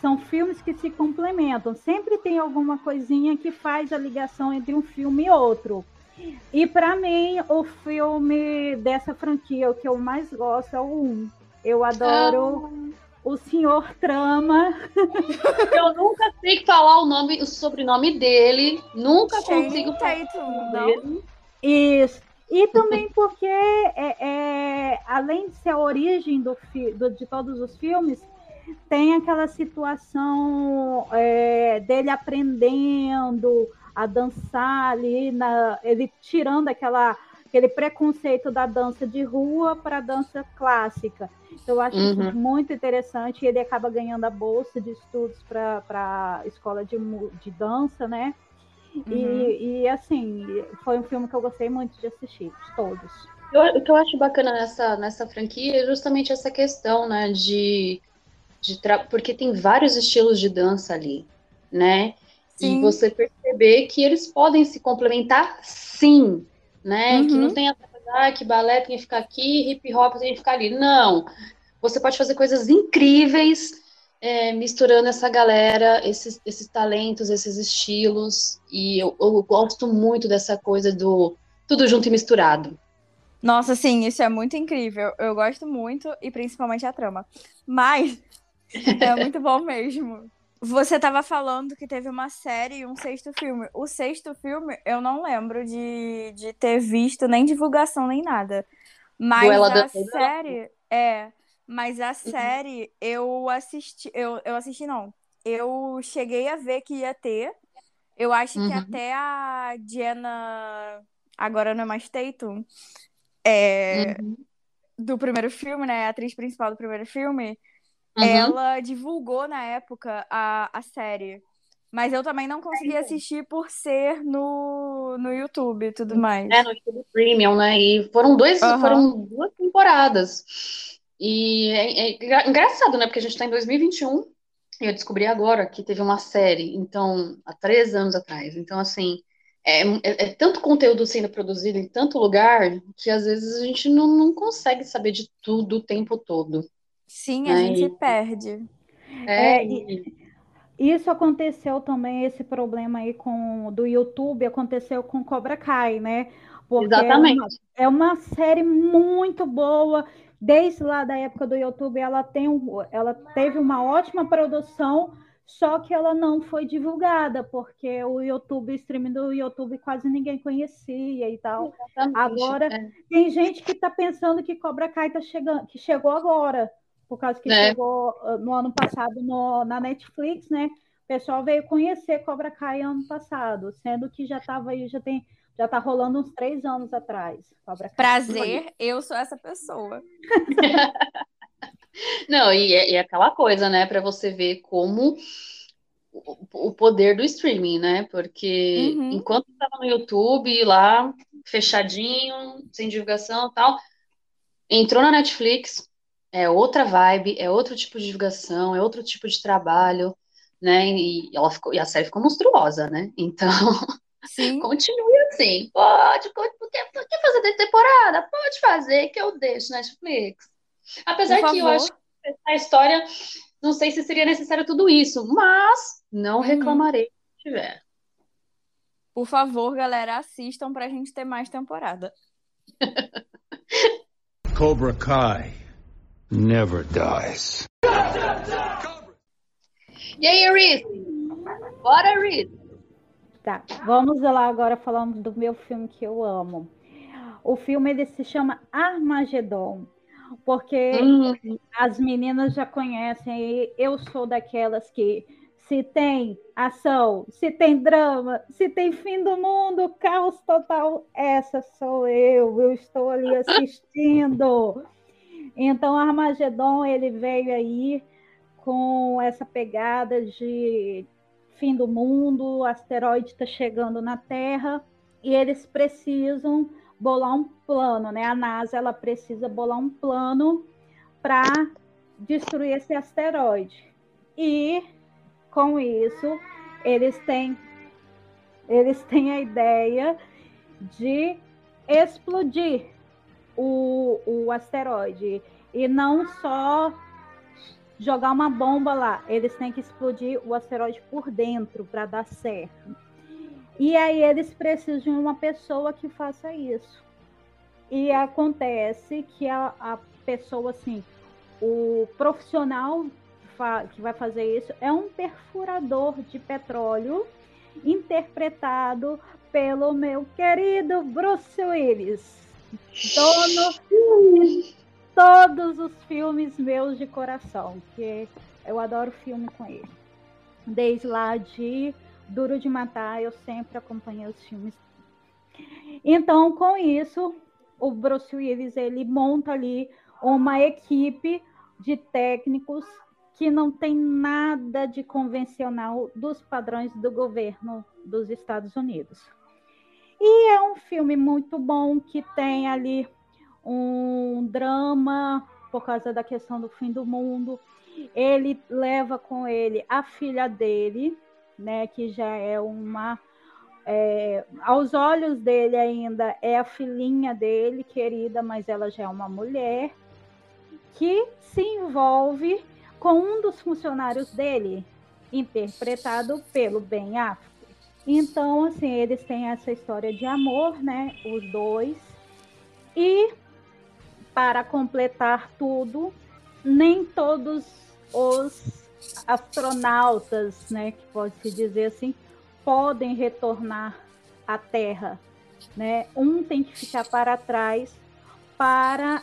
São filmes que se complementam. Sempre tem alguma coisinha que faz a ligação entre um filme e outro. E para mim, o filme dessa franquia, o que eu mais gosto é o 1. Eu adoro o Senhor Trama. [laughs] Eu nunca sei falar o nome, o sobrenome dele. Nunca consigo Tatum, não? dele. Isso. E também porque, é, é, além de ser a origem do, fi- do- de todos os filmes, tem aquela situação é, dele aprendendo a dançar ali, na, ele tirando aquela, aquele preconceito da dança de rua para a dança clássica. Então, eu acho isso Uhum. muito interessante. e Ele acaba ganhando a bolsa de estudos para a escola de, de dança, né? Uhum. E, e, assim, foi um filme que eu gostei muito de assistir, de todos. Eu- o que eu acho bacana nessa, nessa franquia é justamente essa questão, né, de, de tra- porque tem vários estilos de dança ali, né? Sim. E você perceber que eles podem se complementar, sim, né? Que Uhum. não tem a ah, que balé tem que ficar aqui, hip hop tem que ficar ali. Não. Você pode fazer coisas incríveis é, misturando essa galera, esses, esses talentos, esses estilos. E eu, eu gosto muito dessa coisa do tudo junto e misturado. Nossa, sim, isso é muito incrível. Eu gosto muito, e principalmente a trama. Mas [laughs] é muito bom mesmo. Você tava falando que teve uma série e um sexto filme. O sexto filme eu não lembro de, de ter visto nem divulgação nem nada. Mas Duela a da- série. É. Mas a série eu assisti. Eu, eu assisti, não. Eu cheguei a ver que ia ter. Eu acho que Uhum. até a Jenna. Agora não é mais Tatum. É, Uhum. do primeiro filme, né? A atriz principal do primeiro filme. Uhum. Ela divulgou na época a, a série. Mas eu também não consegui assistir por ser no, no YouTube e tudo mais. É, no YouTube Premium, né? E foram dois, Aham. foram duas temporadas. E é, é engra- engraçado, né? Porque a gente tá em 2021 e eu descobri agora que teve uma série, então, há três anos atrás. Então, assim, é, é- é tanto conteúdo sendo produzido em tanto lugar que às vezes a gente não, não consegue saber de tudo o tempo todo. Sim, a Ai. gente se perde. É, É, e- Isso aconteceu também, esse problema aí com do YouTube aconteceu com Cobra Kai, né? Porque Exatamente. É, uma, é uma série muito boa. Desde lá da época do YouTube, ela tem um, ela teve uma ótima produção, só que ela não foi divulgada, porque o YouTube, o streaming do YouTube quase ninguém conhecia e tal. exatamente. Agora- É. Tem gente que está pensando que Cobra Kai tá chegando, que chegou agora, por causa que É. chegou uh, no ano passado no- na Netflix, né? O pessoal veio conhecer Cobra Kai ano passado, sendo que já estava aí, já tem, já tá rolando uns três anos atrás. Cobra Kai. Prazer, eu sou essa pessoa. [laughs] Não, e é, e é aquela coisa, né, para você ver como o, o poder do streaming, né? Porque Uhum. enquanto estava no YouTube, lá, fechadinho, sem divulgação e tal, entrou na Netflix, é outra vibe, é outro tipo de divulgação, é outro tipo de trabalho, né? E ela ficou, e a série ficou monstruosa, né? [laughs] Então, Sim. continue assim. Pode, pode, quer, quer fazer dessa temporada? Pode fazer, que eu deixo Netflix. Apesar que eu acho que a história, não sei se seria necessário tudo isso, mas não Uhum. reclamarei se tiver. Por favor, galera, assistam pra gente ter mais temporada. Cobra Kai never dies. E aí, Reese? Bora, Reese? Tá, vamos lá agora falando do meu filme que eu amo. O filme ele se chama Armagedon, porque Hum, as meninas já conhecem e eu sou daquelas que se tem ação, se tem drama, se tem fim do mundo, caos total, essa sou eu. Eu estou ali assistindo. [laughs] Então, Armagedon ele veio aí com essa pegada de fim do mundo, o asteroide está chegando na Terra e eles precisam bolar um plano, né? A NASA ela precisa bolar um plano para destruir esse asteroide. E com isso, eles têm eles têm a ideia de explodir o, o asteroide e não só jogar uma bomba lá, eles têm que explodir o asteroide por dentro para dar certo. E aí eles precisam de uma pessoa que faça isso. E acontece que a, a pessoa, assim, o profissional que, vai fazer isso é um perfurador de petróleo interpretado pelo meu querido Bruce Willis, dono [laughs] todos os filmes meus de coração, que eu adoro filme com ele. Desde lá de Duro de Matar, eu sempre acompanhei os filmes. Então, com isso, o Bruce Willis ele monta ali uma equipe de técnicos que não tem nada de convencional dos padrões do governo dos Estados Unidos. E é um filme muito bom que tem ali um drama por causa da questão do fim do mundo. Ele leva com ele a filha dele, né, que já é uma é, aos olhos dele ainda é a filhinha dele, querida, mas ela já é uma mulher que se envolve com um dos funcionários dele, interpretado pelo Ben Affleck. Então, assim, eles têm essa história de amor, né? Os dois. E para completar tudo, nem todos os astronautas, né, que pode se dizer assim, podem retornar à Terra, né? Um tem que ficar para trás para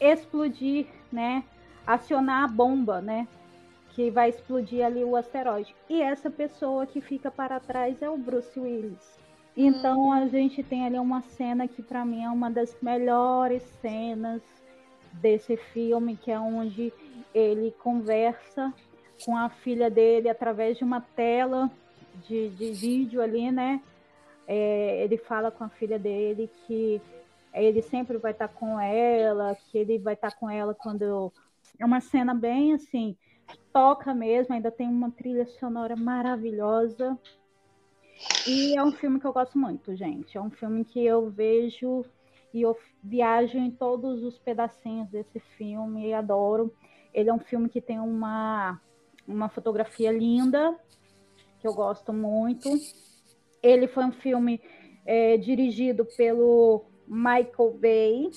explodir, né? Acionar a bomba, né? Que vai explodir ali o asteroide. E essa pessoa que fica para trás é o Bruce Willis. Então a gente tem ali uma cena que para mim é uma das melhores cenas desse filme, que é onde ele conversa com a filha dele através de uma tela de, de vídeo ali, né? É, ele fala com a filha dele que ele sempre vai estar com ela, que ele vai estar com ela quando. É uma cena bem assim, toca mesmo, ainda tem uma trilha sonora maravilhosa. E é um filme que eu gosto muito, gente. É um filme que eu vejo e eu viajo em todos os pedacinhos desse filme e adoro. Ele é um filme que tem uma, uma fotografia linda, que eu gosto muito. Ele foi um filme é, dirigido pelo Michael Bay,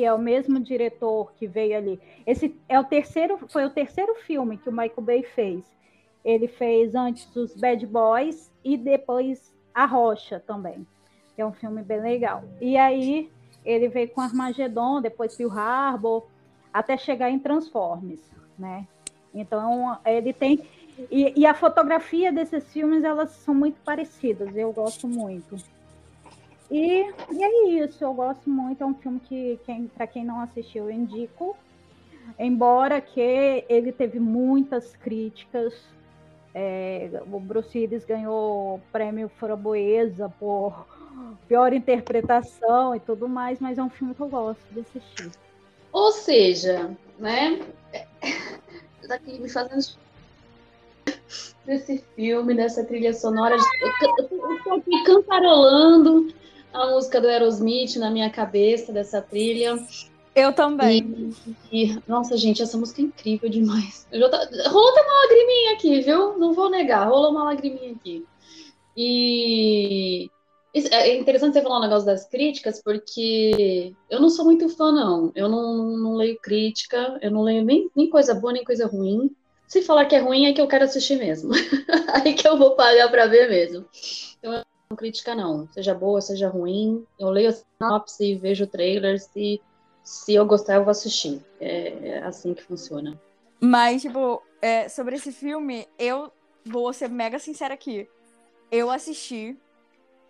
que é o mesmo diretor que veio ali. Esse é o terceiro, foi o terceiro filme que o Michael Bay fez. Ele fez antes os Bad Boys e depois A Rocha também. Que é um filme bem legal. E aí ele veio com Armagedon, depois Pearl Harbor, até chegar em Transformers, né? Então ele tem e, e a fotografia desses filmes elas são muito parecidas. Eu gosto muito. E, e é isso, eu gosto muito. É um filme que, quem, para quem não assistiu, eu indico. Embora que ele teve muitas críticas. É, o Bruce Willis ganhou o prêmio Framboesa por pior interpretação e tudo mais, mas é um filme que eu gosto de assistir. Ou seja, né? [laughs] Tá aqui me fazendo desse filme, dessa trilha sonora. Eu eu tô aqui cantarolando a música do Aerosmith na minha cabeça, dessa trilha. Eu também. E, nossa, gente, essa música é incrível demais. Eu já tá- Rolou até uma lagriminha aqui, viu? Não vou negar, rolou uma lagriminha aqui. E é interessante você falar um negócio das críticas, porque eu não sou muito fã, não. Eu não, não, não leio crítica, eu não leio nem, nem coisa boa, nem coisa ruim. Se falar que é ruim, é que eu quero assistir mesmo. [laughs] Aí que eu vou pagar pra ver mesmo. Então, crítica, não. Seja boa, seja ruim. Eu leio a sinopse, vejo trailers e se eu gostar, eu vou assistir. É é assim que funciona. Mas, tipo, é, sobre esse filme, eu vou ser mega sincera aqui. Eu assisti,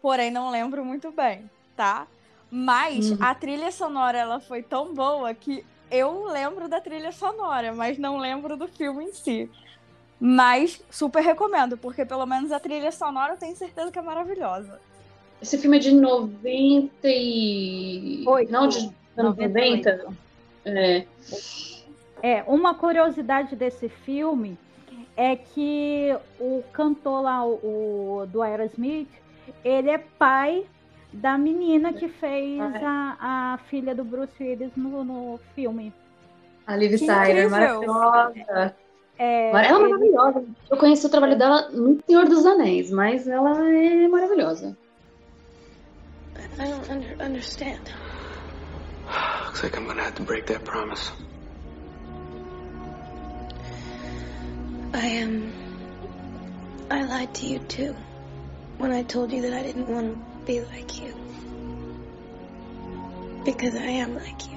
porém não lembro muito bem, tá? Mas Uhum. a trilha sonora, ela foi tão boa que eu lembro da trilha sonora, mas não lembro do filme em si. Mas super recomendo, porque pelo menos a trilha sonora eu tenho certeza que é maravilhosa. Esse filme é de 90 e... Oito. Não, de anos 90? É. É, uma curiosidade desse filme é que o cantor lá, o, o do Aerosmith, ele é pai da menina que fez a, a filha do Bruce Willis no, no filme. A Liv Tyler, maravilhosa. É, Ela é ele- maravilhosa. Eu conheci o trabalho dela no Senhor dos Anéis, mas ela é maravilhosa. I don't under- understand. Looks like I'm gonna have to break that promise. I am. I lied to you too. When I told you that I didn't want to be like you. Because I am like you.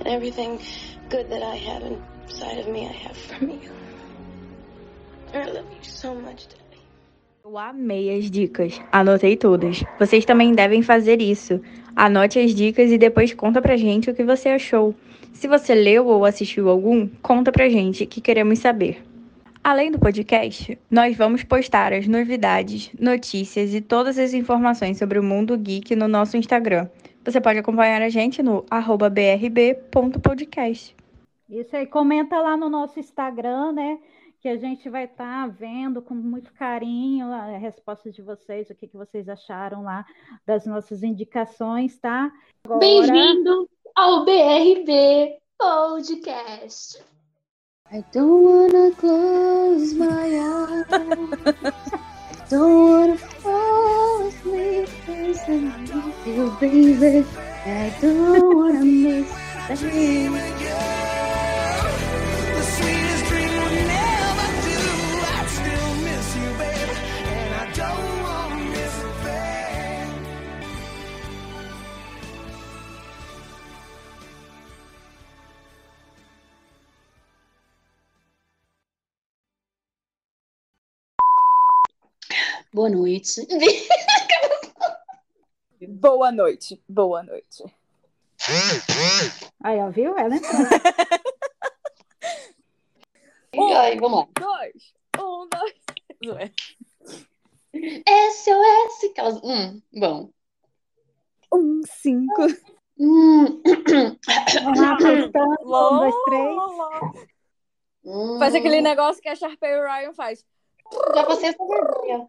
And everything good that I have inside of me, I have. I love you so much, Daddy. Eu amei as dicas. Anotei todas. Vocês também devem fazer isso. Anote as dicas e depois conta pra gente o que você achou. Se você leu ou assistiu algum, conta pra gente que queremos saber. Além do podcast, nós vamos postar as novidades, notícias e todas as informações sobre o mundo geek no nosso Instagram. Você pode acompanhar a gente no brb.podcast. Isso aí, comenta lá no nosso Instagram, né? Que a gente vai estar vendo com muito carinho a resposta de vocês, o que, que vocês acharam lá das nossas indicações, tá? Agora- Bem-vindo ao BRB Podcast. I don't wanna close my eyes. Don't wanna fall asleep facing you, baby. I don't wanna miss a thing. Boa noite. [laughs] Boa noite, boa noite. Aí, ó, viu? Ela entrou. E aí, vamos lá. Dois, um, dois. SOS. Aquelas... Hum, bom. Um, cinco. Hum. Vamos lá. [coughs] Um, dois, três. Hum. Faz aquele negócio que a Sharpay e o Ryan faz. Já passei essa vergonha.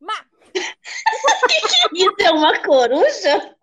Má! [laughs] isso é uma coruja?